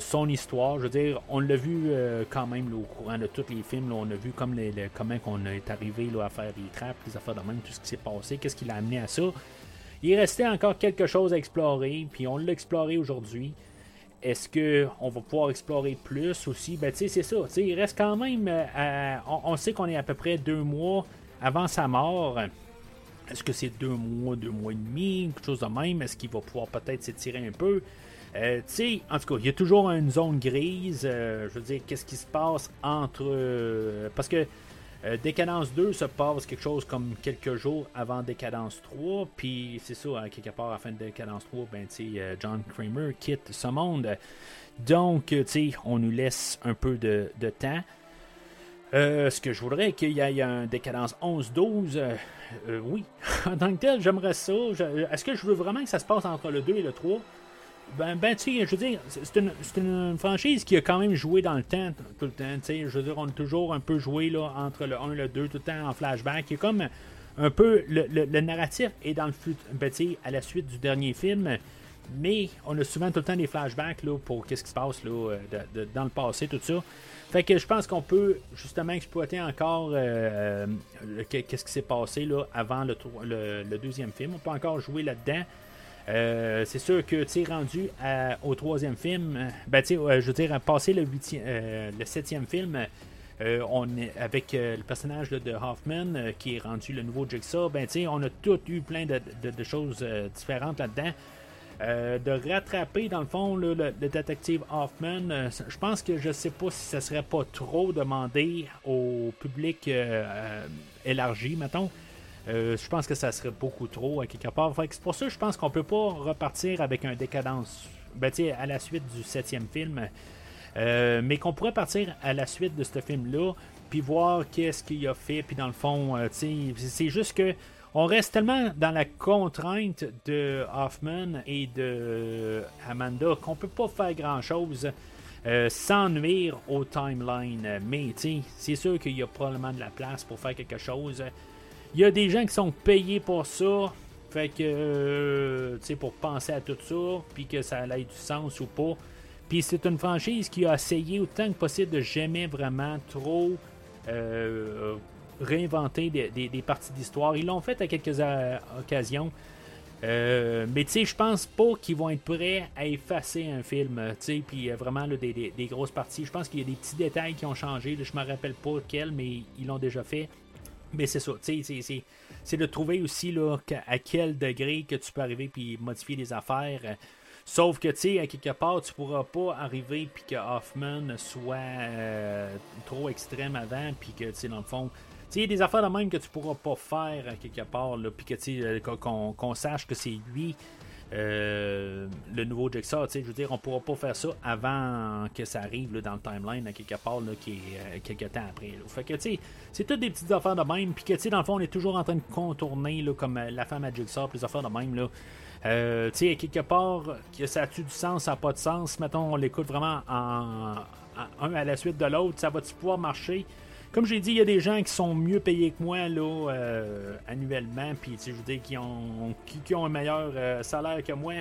son histoire, je veux dire, on l'a vu quand même au courant de tous les films. on a vu comme les, comment on est arrivé à faire des trappes, les affaires de même, tout ce qui s'est passé, qu'est-ce qui l'a amené à ça. Il restait encore quelque chose à explorer, puis on l'a exploré aujourd'hui. Est-ce qu'on va pouvoir explorer plus aussi? Ben, tu sais, c'est ça. il reste quand même. Euh, on, sait qu'on est à peu près deux mois avant sa mort. Est-ce que c'est deux mois, deux mois et demi, quelque chose de même? Est-ce qu'il va pouvoir peut-être s'étirer un peu? Euh, tu sais, en tout cas, il y a toujours une zone grise. Euh, je veux dire, qu'est-ce qui se passe entre. parce que euh, Décadence 2 se passe quelque chose comme quelques jours avant Décadence 3, puis c'est ça, hein, quelque part à la fin de Décadence 3, ben, euh, John Kramer quitte ce monde. Donc, euh, on nous laisse un peu de, temps. ce que je voudrais qu'il y ait un décadence 11-12, oui, en tant que tel, j'aimerais ça. Est-ce que je veux vraiment que ça se passe entre le 2 et le 3 ben, ben tu sais, je veux dire, c'est une, franchise qui a quand même joué dans le temps, tout le temps. Tu sais, je veux dire, on a toujours un peu joué là, entre le 1 et le 2, tout le temps en flashback. Il comme un peu. Le, narratif est dans le futur, ben, à la suite du dernier film. Mais on a souvent tout le temps des flashbacks là, pour qu'est-ce qui se passe là, dans le passé, tout ça. Fait que je pense qu'on peut justement exploiter encore euh, qu'est-ce qui s'est passé là, avant le, le, deuxième film. On peut encore jouer là-dedans. Euh, c'est sûr que tu rendu au troisième film, euh, ben, je veux dire, passé le, euh, le septième film, avec le personnage de Hoffman qui est rendu le nouveau Jigsaw, ben, on a tout eu plein de, choses différentes là-dedans. de rattraper dans le fond le, détective Hoffman, je pense que je sais pas si ça serait pas trop demandé au public élargi, mettons. Je pense que ça serait beaucoup trop à quelque part. c'est pour ça que je pense qu'on peut pas repartir avec un décadence ben, à la suite du septième film. mais qu'on pourrait partir à la suite de ce film-là, puis voir qu'est-ce qu'il a fait, puis dans le fond, c'est juste que on reste tellement dans la contrainte de Hoffman et de Amanda qu'on peut pas faire grand-chose euh, sans nuire au timeline. Mais c'est sûr qu'il y a probablement de la place pour faire quelque chose. Il y a des gens qui sont payés pour ça. Fait que, euh, tu sais, pour penser à tout ça, puis que ça ait du sens ou pas. Puis c'est une franchise qui a essayé autant que possible de jamais vraiment trop euh, réinventer des, parties d'histoire. Ils l'ont fait à quelques euh, occasions. Mais tu sais, je pense pas qu'ils vont être prêts à effacer un film, tu sais, puis vraiment des, grosses parties. Je pense qu'il y a des petits détails qui ont changé. je me rappelle pas quels, mais ils l'ont déjà fait. Mais c'est ça, tu sais, c'est de trouver aussi là, à quel degré que tu peux arriver puis modifier les affaires. Sauf que, tu sais, à quelque part, tu pourras pas arriver puis que Hoffman soit euh, trop extrême avant, puis que, tu sais, dans le fond, y a des affaires de même que tu pourras pas faire euh, quelque part, puis que euh, qu'on sache que c'est lui. Euh, le nouveau Jigsaw, je veux dire, on pourra pas faire ça avant que ça arrive dans le timeline, quelque part, qui est quelques temps après. Fait que, tu c'est toutes des petites affaires de même, puis que, tu dans le fond, on est toujours en train de contourner, là, comme la femme à Jigsaw, les affaires de même, là. tu sais, quelque part, que ça a-tu du sens, ça n'a pas de sens? Mettons, on l'écoute vraiment en, un à la suite de l'autre, ça va-tu pouvoir marcher? Comme j'ai dit, il y a des gens qui sont mieux payés que moi là, euh, annuellement, puis je veux dire, qui ont, qui, ont un meilleur euh, salaire que moi,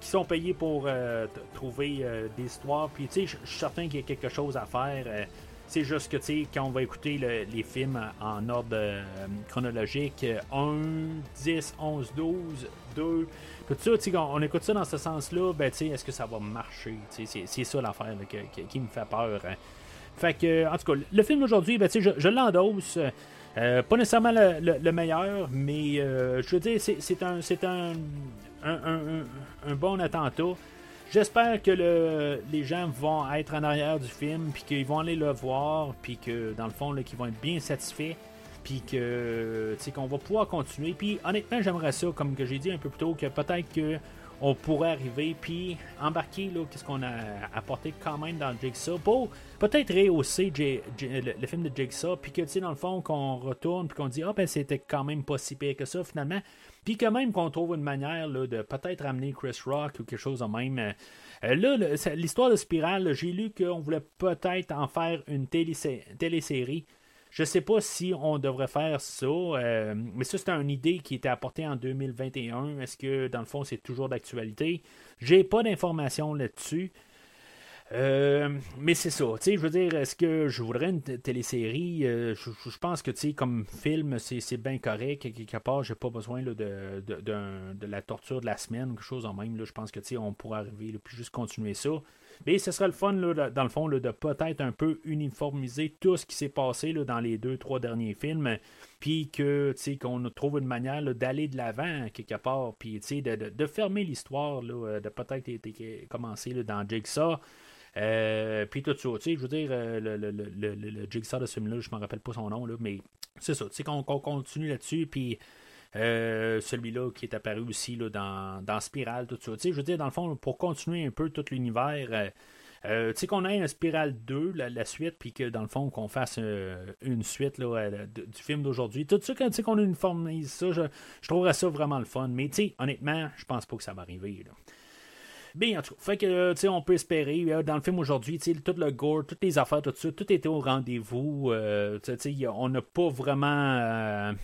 qui sont payés pour euh, trouver des histoires. Puis je suis certain qu'il y a quelque chose à faire. c'est juste que quand on va écouter les films en ordre chronologique, 1, 10, 11, 12, 2, tout ça, on, on écoute ça dans ce sens-là, ben, est-ce que ça va marcher? C'est ça l'affaire qui, me fait peur. Hein. Fait que, en tout cas, le film d'aujourd'hui, ben, je, je l'endosse. Euh, pas nécessairement le, meilleur, mais euh, je veux dire, c'est un, c'est un, un, bon attentat. J'espère que le, les gens vont être en arrière du film, puis qu'ils vont aller le voir, puis que dans le fond, qu'ils vont être bien satisfaits, puis que qu'on va pouvoir continuer. Puis honnêtement, j'aimerais ça, comme que j'ai dit un peu plus tôt, que peut-être que on pourrait arriver puis embarquer là qu'est-ce qu'on a apporté quand même dans Jigsaw pour peut-être rehausser le, film de Jigsaw puis que tu sais dans le fond qu'on retourne puis qu'on dit ah ben c'était quand même pas si pire que ça finalement. Puis quand même qu'on trouve une manière là, de peut-être ramener Chris Rock ou quelque chose de même euh, là l'histoire de Spirale j'ai lu qu'on voulait peut-être en faire une télésérie je sais pas si on devrait faire ça, euh, mais ça, c'est une idée qui était apportée en 2021. Est-ce que, dans le fond, c'est toujours d'actualité? J'ai pas d'informations là-dessus. Euh, mais c'est ça, tu sais, je veux dire, est-ce que je voudrais une télésérie? Euh, je, pense que, tu sais, comme film, c'est bien correct. Quelque part, j'ai pas besoin de, de, la torture de la semaine quelque chose en même. je pense que, tu sais, on pourrait arriver, puis juste continuer ça. Mais ce serait le fun, dans le fond, de peut-être un peu uniformiser tout ce qui s'est passé dans les deux, trois derniers films. Puis que, qu'on trouve une manière d'aller de l'avant quelque part. Puis, de, de, de, fermer l'histoire, de peut-être commencer dans Jigsaw. Euh, puis tout ça, je veux dire, euh, le, le, le, le, Jigsaw de ce film-là, je me rappelle pas son nom, là, mais c'est ça, qu'on continue là-dessus, puis euh, celui-là qui est apparu aussi là, dans, dans Spiral, tout ça. je veux dire, dans le fond, pour continuer un peu tout l'univers, euh, euh, tu sais qu'on ait un Spiral 2, la, suite, puis que dans le fond, qu'on fasse une suite là, du film d'aujourd'hui. Tout ça, quand qu'on uniformise ça, je, je trouverais ça vraiment le fun. Mais tu sais, honnêtement, je pense pas que ça va arriver. Là. Bien, en tout cas, fait que, on peut espérer, dans le film aujourd'hui, tout le gore, toutes les affaires, tout ça, tout était au rendez-vous. on n'a pas vraiment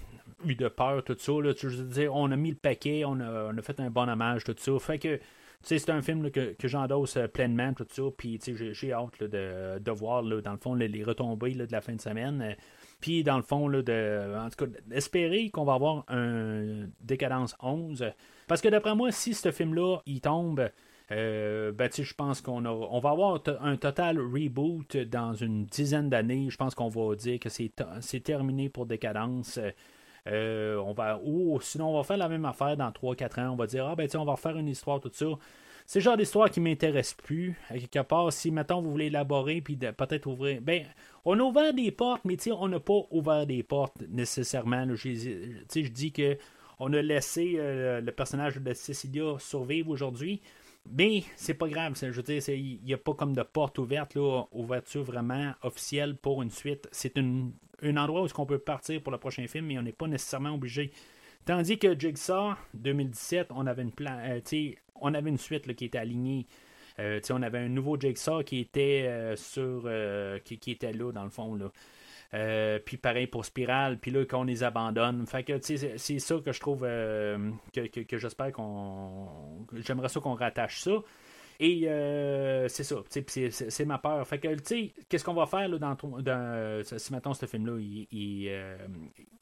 eu de peur, tout ça. Là, tu dire, on a mis le paquet, on a, on a fait un bon hommage, tout ça. Fait que c'est un film que, que j'endosse euh, pleinement, tout ça. Puis j'ai hâte de, de, voir, dans le fond, les retombées de la fin de semaine. Puis dans le fond, là, de, en tout cas, d'espérer qu'on va avoir un Décadence 11. Parce que d'après moi, si ce film-là, il tombe. Euh, ben, je pense qu'on on va avoir un total reboot dans une dizaine d'années. Je pense qu'on va dire que c'est terminé pour Décadence. Euh, on va, ou sinon, on va faire la même affaire dans 3-4 ans. On va dire, ah ben, on va refaire une histoire, tout ça. c'est le genre d'histoire qui m'intéresse plus. Quelque part, si maintenant vous voulez élaborer puis peut-être ouvrir. Ben, on a ouvert des portes, mais on n'a pas ouvert des portes nécessairement. Je dis que on a laissé euh, le personnage de Cecilia survivre aujourd'hui. Mais c'est pas grave, je veux dire, il n'y a pas comme de porte ouverte, là, ouverture vraiment officielle pour une suite. C'est un endroit où on peut partir pour le prochain film, mais on n'est pas nécessairement obligé. Tandis que Jigsaw 2017, on avait une plan, euh, on avait une suite qui était alignée. Euh, on avait un nouveau Jigsaw qui était euh, sur qui, qui, était là dans le fond puis pareil pour Spiral, puis là, qu'on les abandonne. Fait que, c'est ça que je trouve euh, que, j'espère qu'on. J'aimerais ça qu'on rattache ça. Et euh, c'est ça, c'est ma peur. Fait que, tu sais, qu'est-ce qu'on va faire là, dans, dans si maintenant ce film-là, il,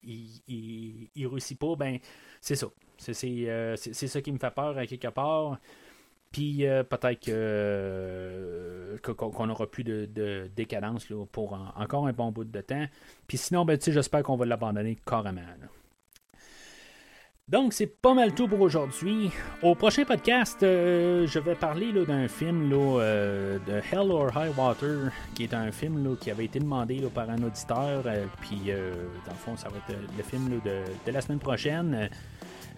il, il, réussit pas, ben, c'est ça. C'est ça qui me fait peur à quelque part. Puis euh, peut-être euh, qu'on n'aura plus de, décadence pour encore un bon bout de temps. Puis sinon, ben, j'espère qu'on va l'abandonner carrément. Donc, c'est pas mal tout pour aujourd'hui. Au prochain podcast, euh, je vais parler d'un film de Hell or High Water, qui est un film qui avait été demandé par un auditeur. puis, dans le fond, ça va être le film de, la semaine prochaine.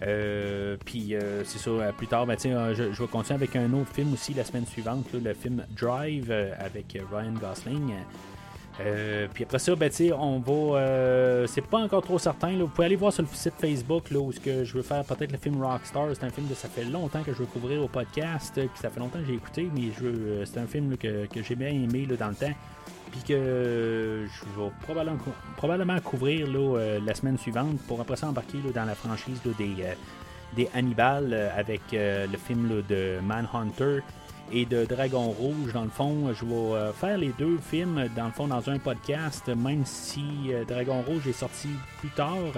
Euh, puis euh, c'est ça, euh, plus tard, ben, je, vais continuer avec un autre film aussi la semaine suivante, le film Drive avec Ryan Gosling. Puis après ça, ben, on va. c'est pas encore trop certain. Vous pouvez aller voir sur le site Facebook là, où ce que je veux faire peut-être le film Rockstar. C'est un film que ça fait longtemps que je veux couvrir au podcast. Puis ça fait longtemps que j'ai écouté, mais je c'est un film que, j'ai bien aimé dans le temps puis que je vais probablement, probablement couvrir euh, la semaine suivante pour après ça embarquer dans la franchise des, euh, des Hannibal euh, avec le film de Manhunter et de Dragon Rouge. Dans le fond, je vais faire les deux films dans le fond dans un podcast, même si Dragon Rouge est sorti plus tard.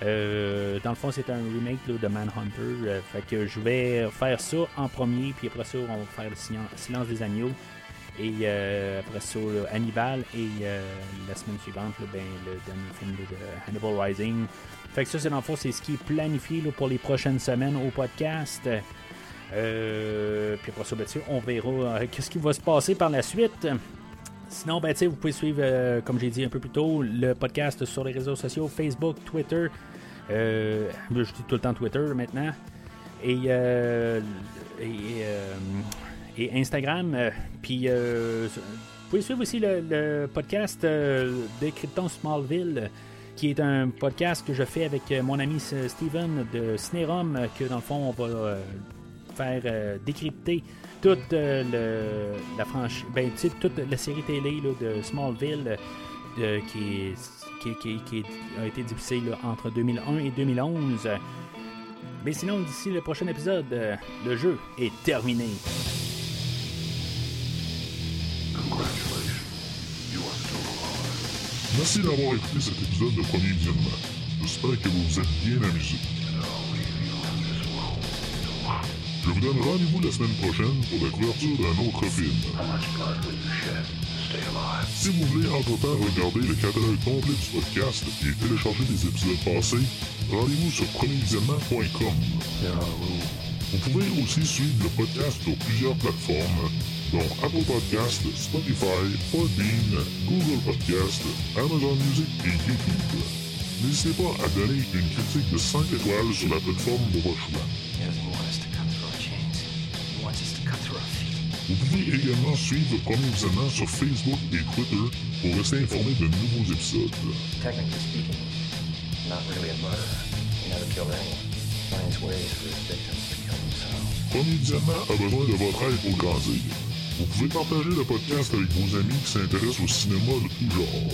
dans le fond, c'est un remake de Manhunter. fait que je vais faire ça en premier, puis après ça, on va faire le silence des agneaux. Et euh, après ça, Hannibal et euh, la semaine suivante, ben, le dernier film de, Hannibal Rising. Fait que ça, c'est dans le fond, c'est ce qui est planifié pour les prochaines semaines au podcast. Euh, puis après ça, ben, on verra qu'est-ce qui va se passer par la suite. Sinon, ben, vous pouvez suivre, comme j'ai dit un peu plus tôt, le podcast sur les réseaux sociaux, Facebook, Twitter. je dis tout le temps Twitter maintenant. Et, et Instagram. Euh, puis euh, vous pouvez suivre aussi le, podcast euh, Décryptons Smallville qui est un podcast que je fais avec mon ami Steven de Cinérum, que dans le fond, on va faire décrypter toute la franchise, ben, toute la série télé de Smallville qui, qui, a été diffusée entre 2001 et 2011. Mais sinon, d'ici le prochain épisode, le jeu est terminé. Merci d'avoir écouté cet épisode de Premier Visionnement. J'espère que vous vous êtes bien amusés. Je vous donne rendez-vous la semaine prochaine pour la couverture d'un autre film. Si vous voulez entre-temps regarder le catalogue complet du podcast et télécharger les épisodes passés, rendez-vous sur premiervisionnement.com. Vous pouvez aussi suivre le podcast sur plusieurs plateformes dont Apple Podcast, Spotify, Podbean, Google Podcast, Amazon Music et YouTube. N'hésitez pas à donner une critique de 5 étoiles sur la plateforme de votre choix. Vous pouvez également suivre le premier visionnement sur Facebook et Twitter pour rester informé de nouveaux épisodes. Premier visionnement a besoin de votre aide pour grandir. Vous pouvez partager le podcast avec vos amis qui s'intéressent au cinéma de tout genre.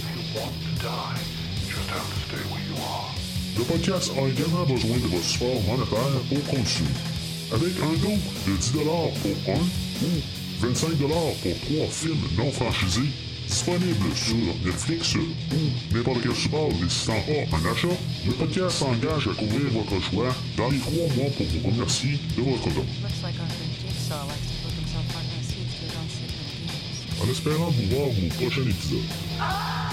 Le podcast a également besoin de votre support monétaire pour continuer. Avec un don de 10$ pour un ou 25$ pour trois films non franchisés disponibles sur Netflix ou n'importe quel support nécessitant pas un achat, le podcast s'engage à couvrir votre choix dans les trois mois pour vous remercier de votre don. en espérant vous voir au prochain épisode.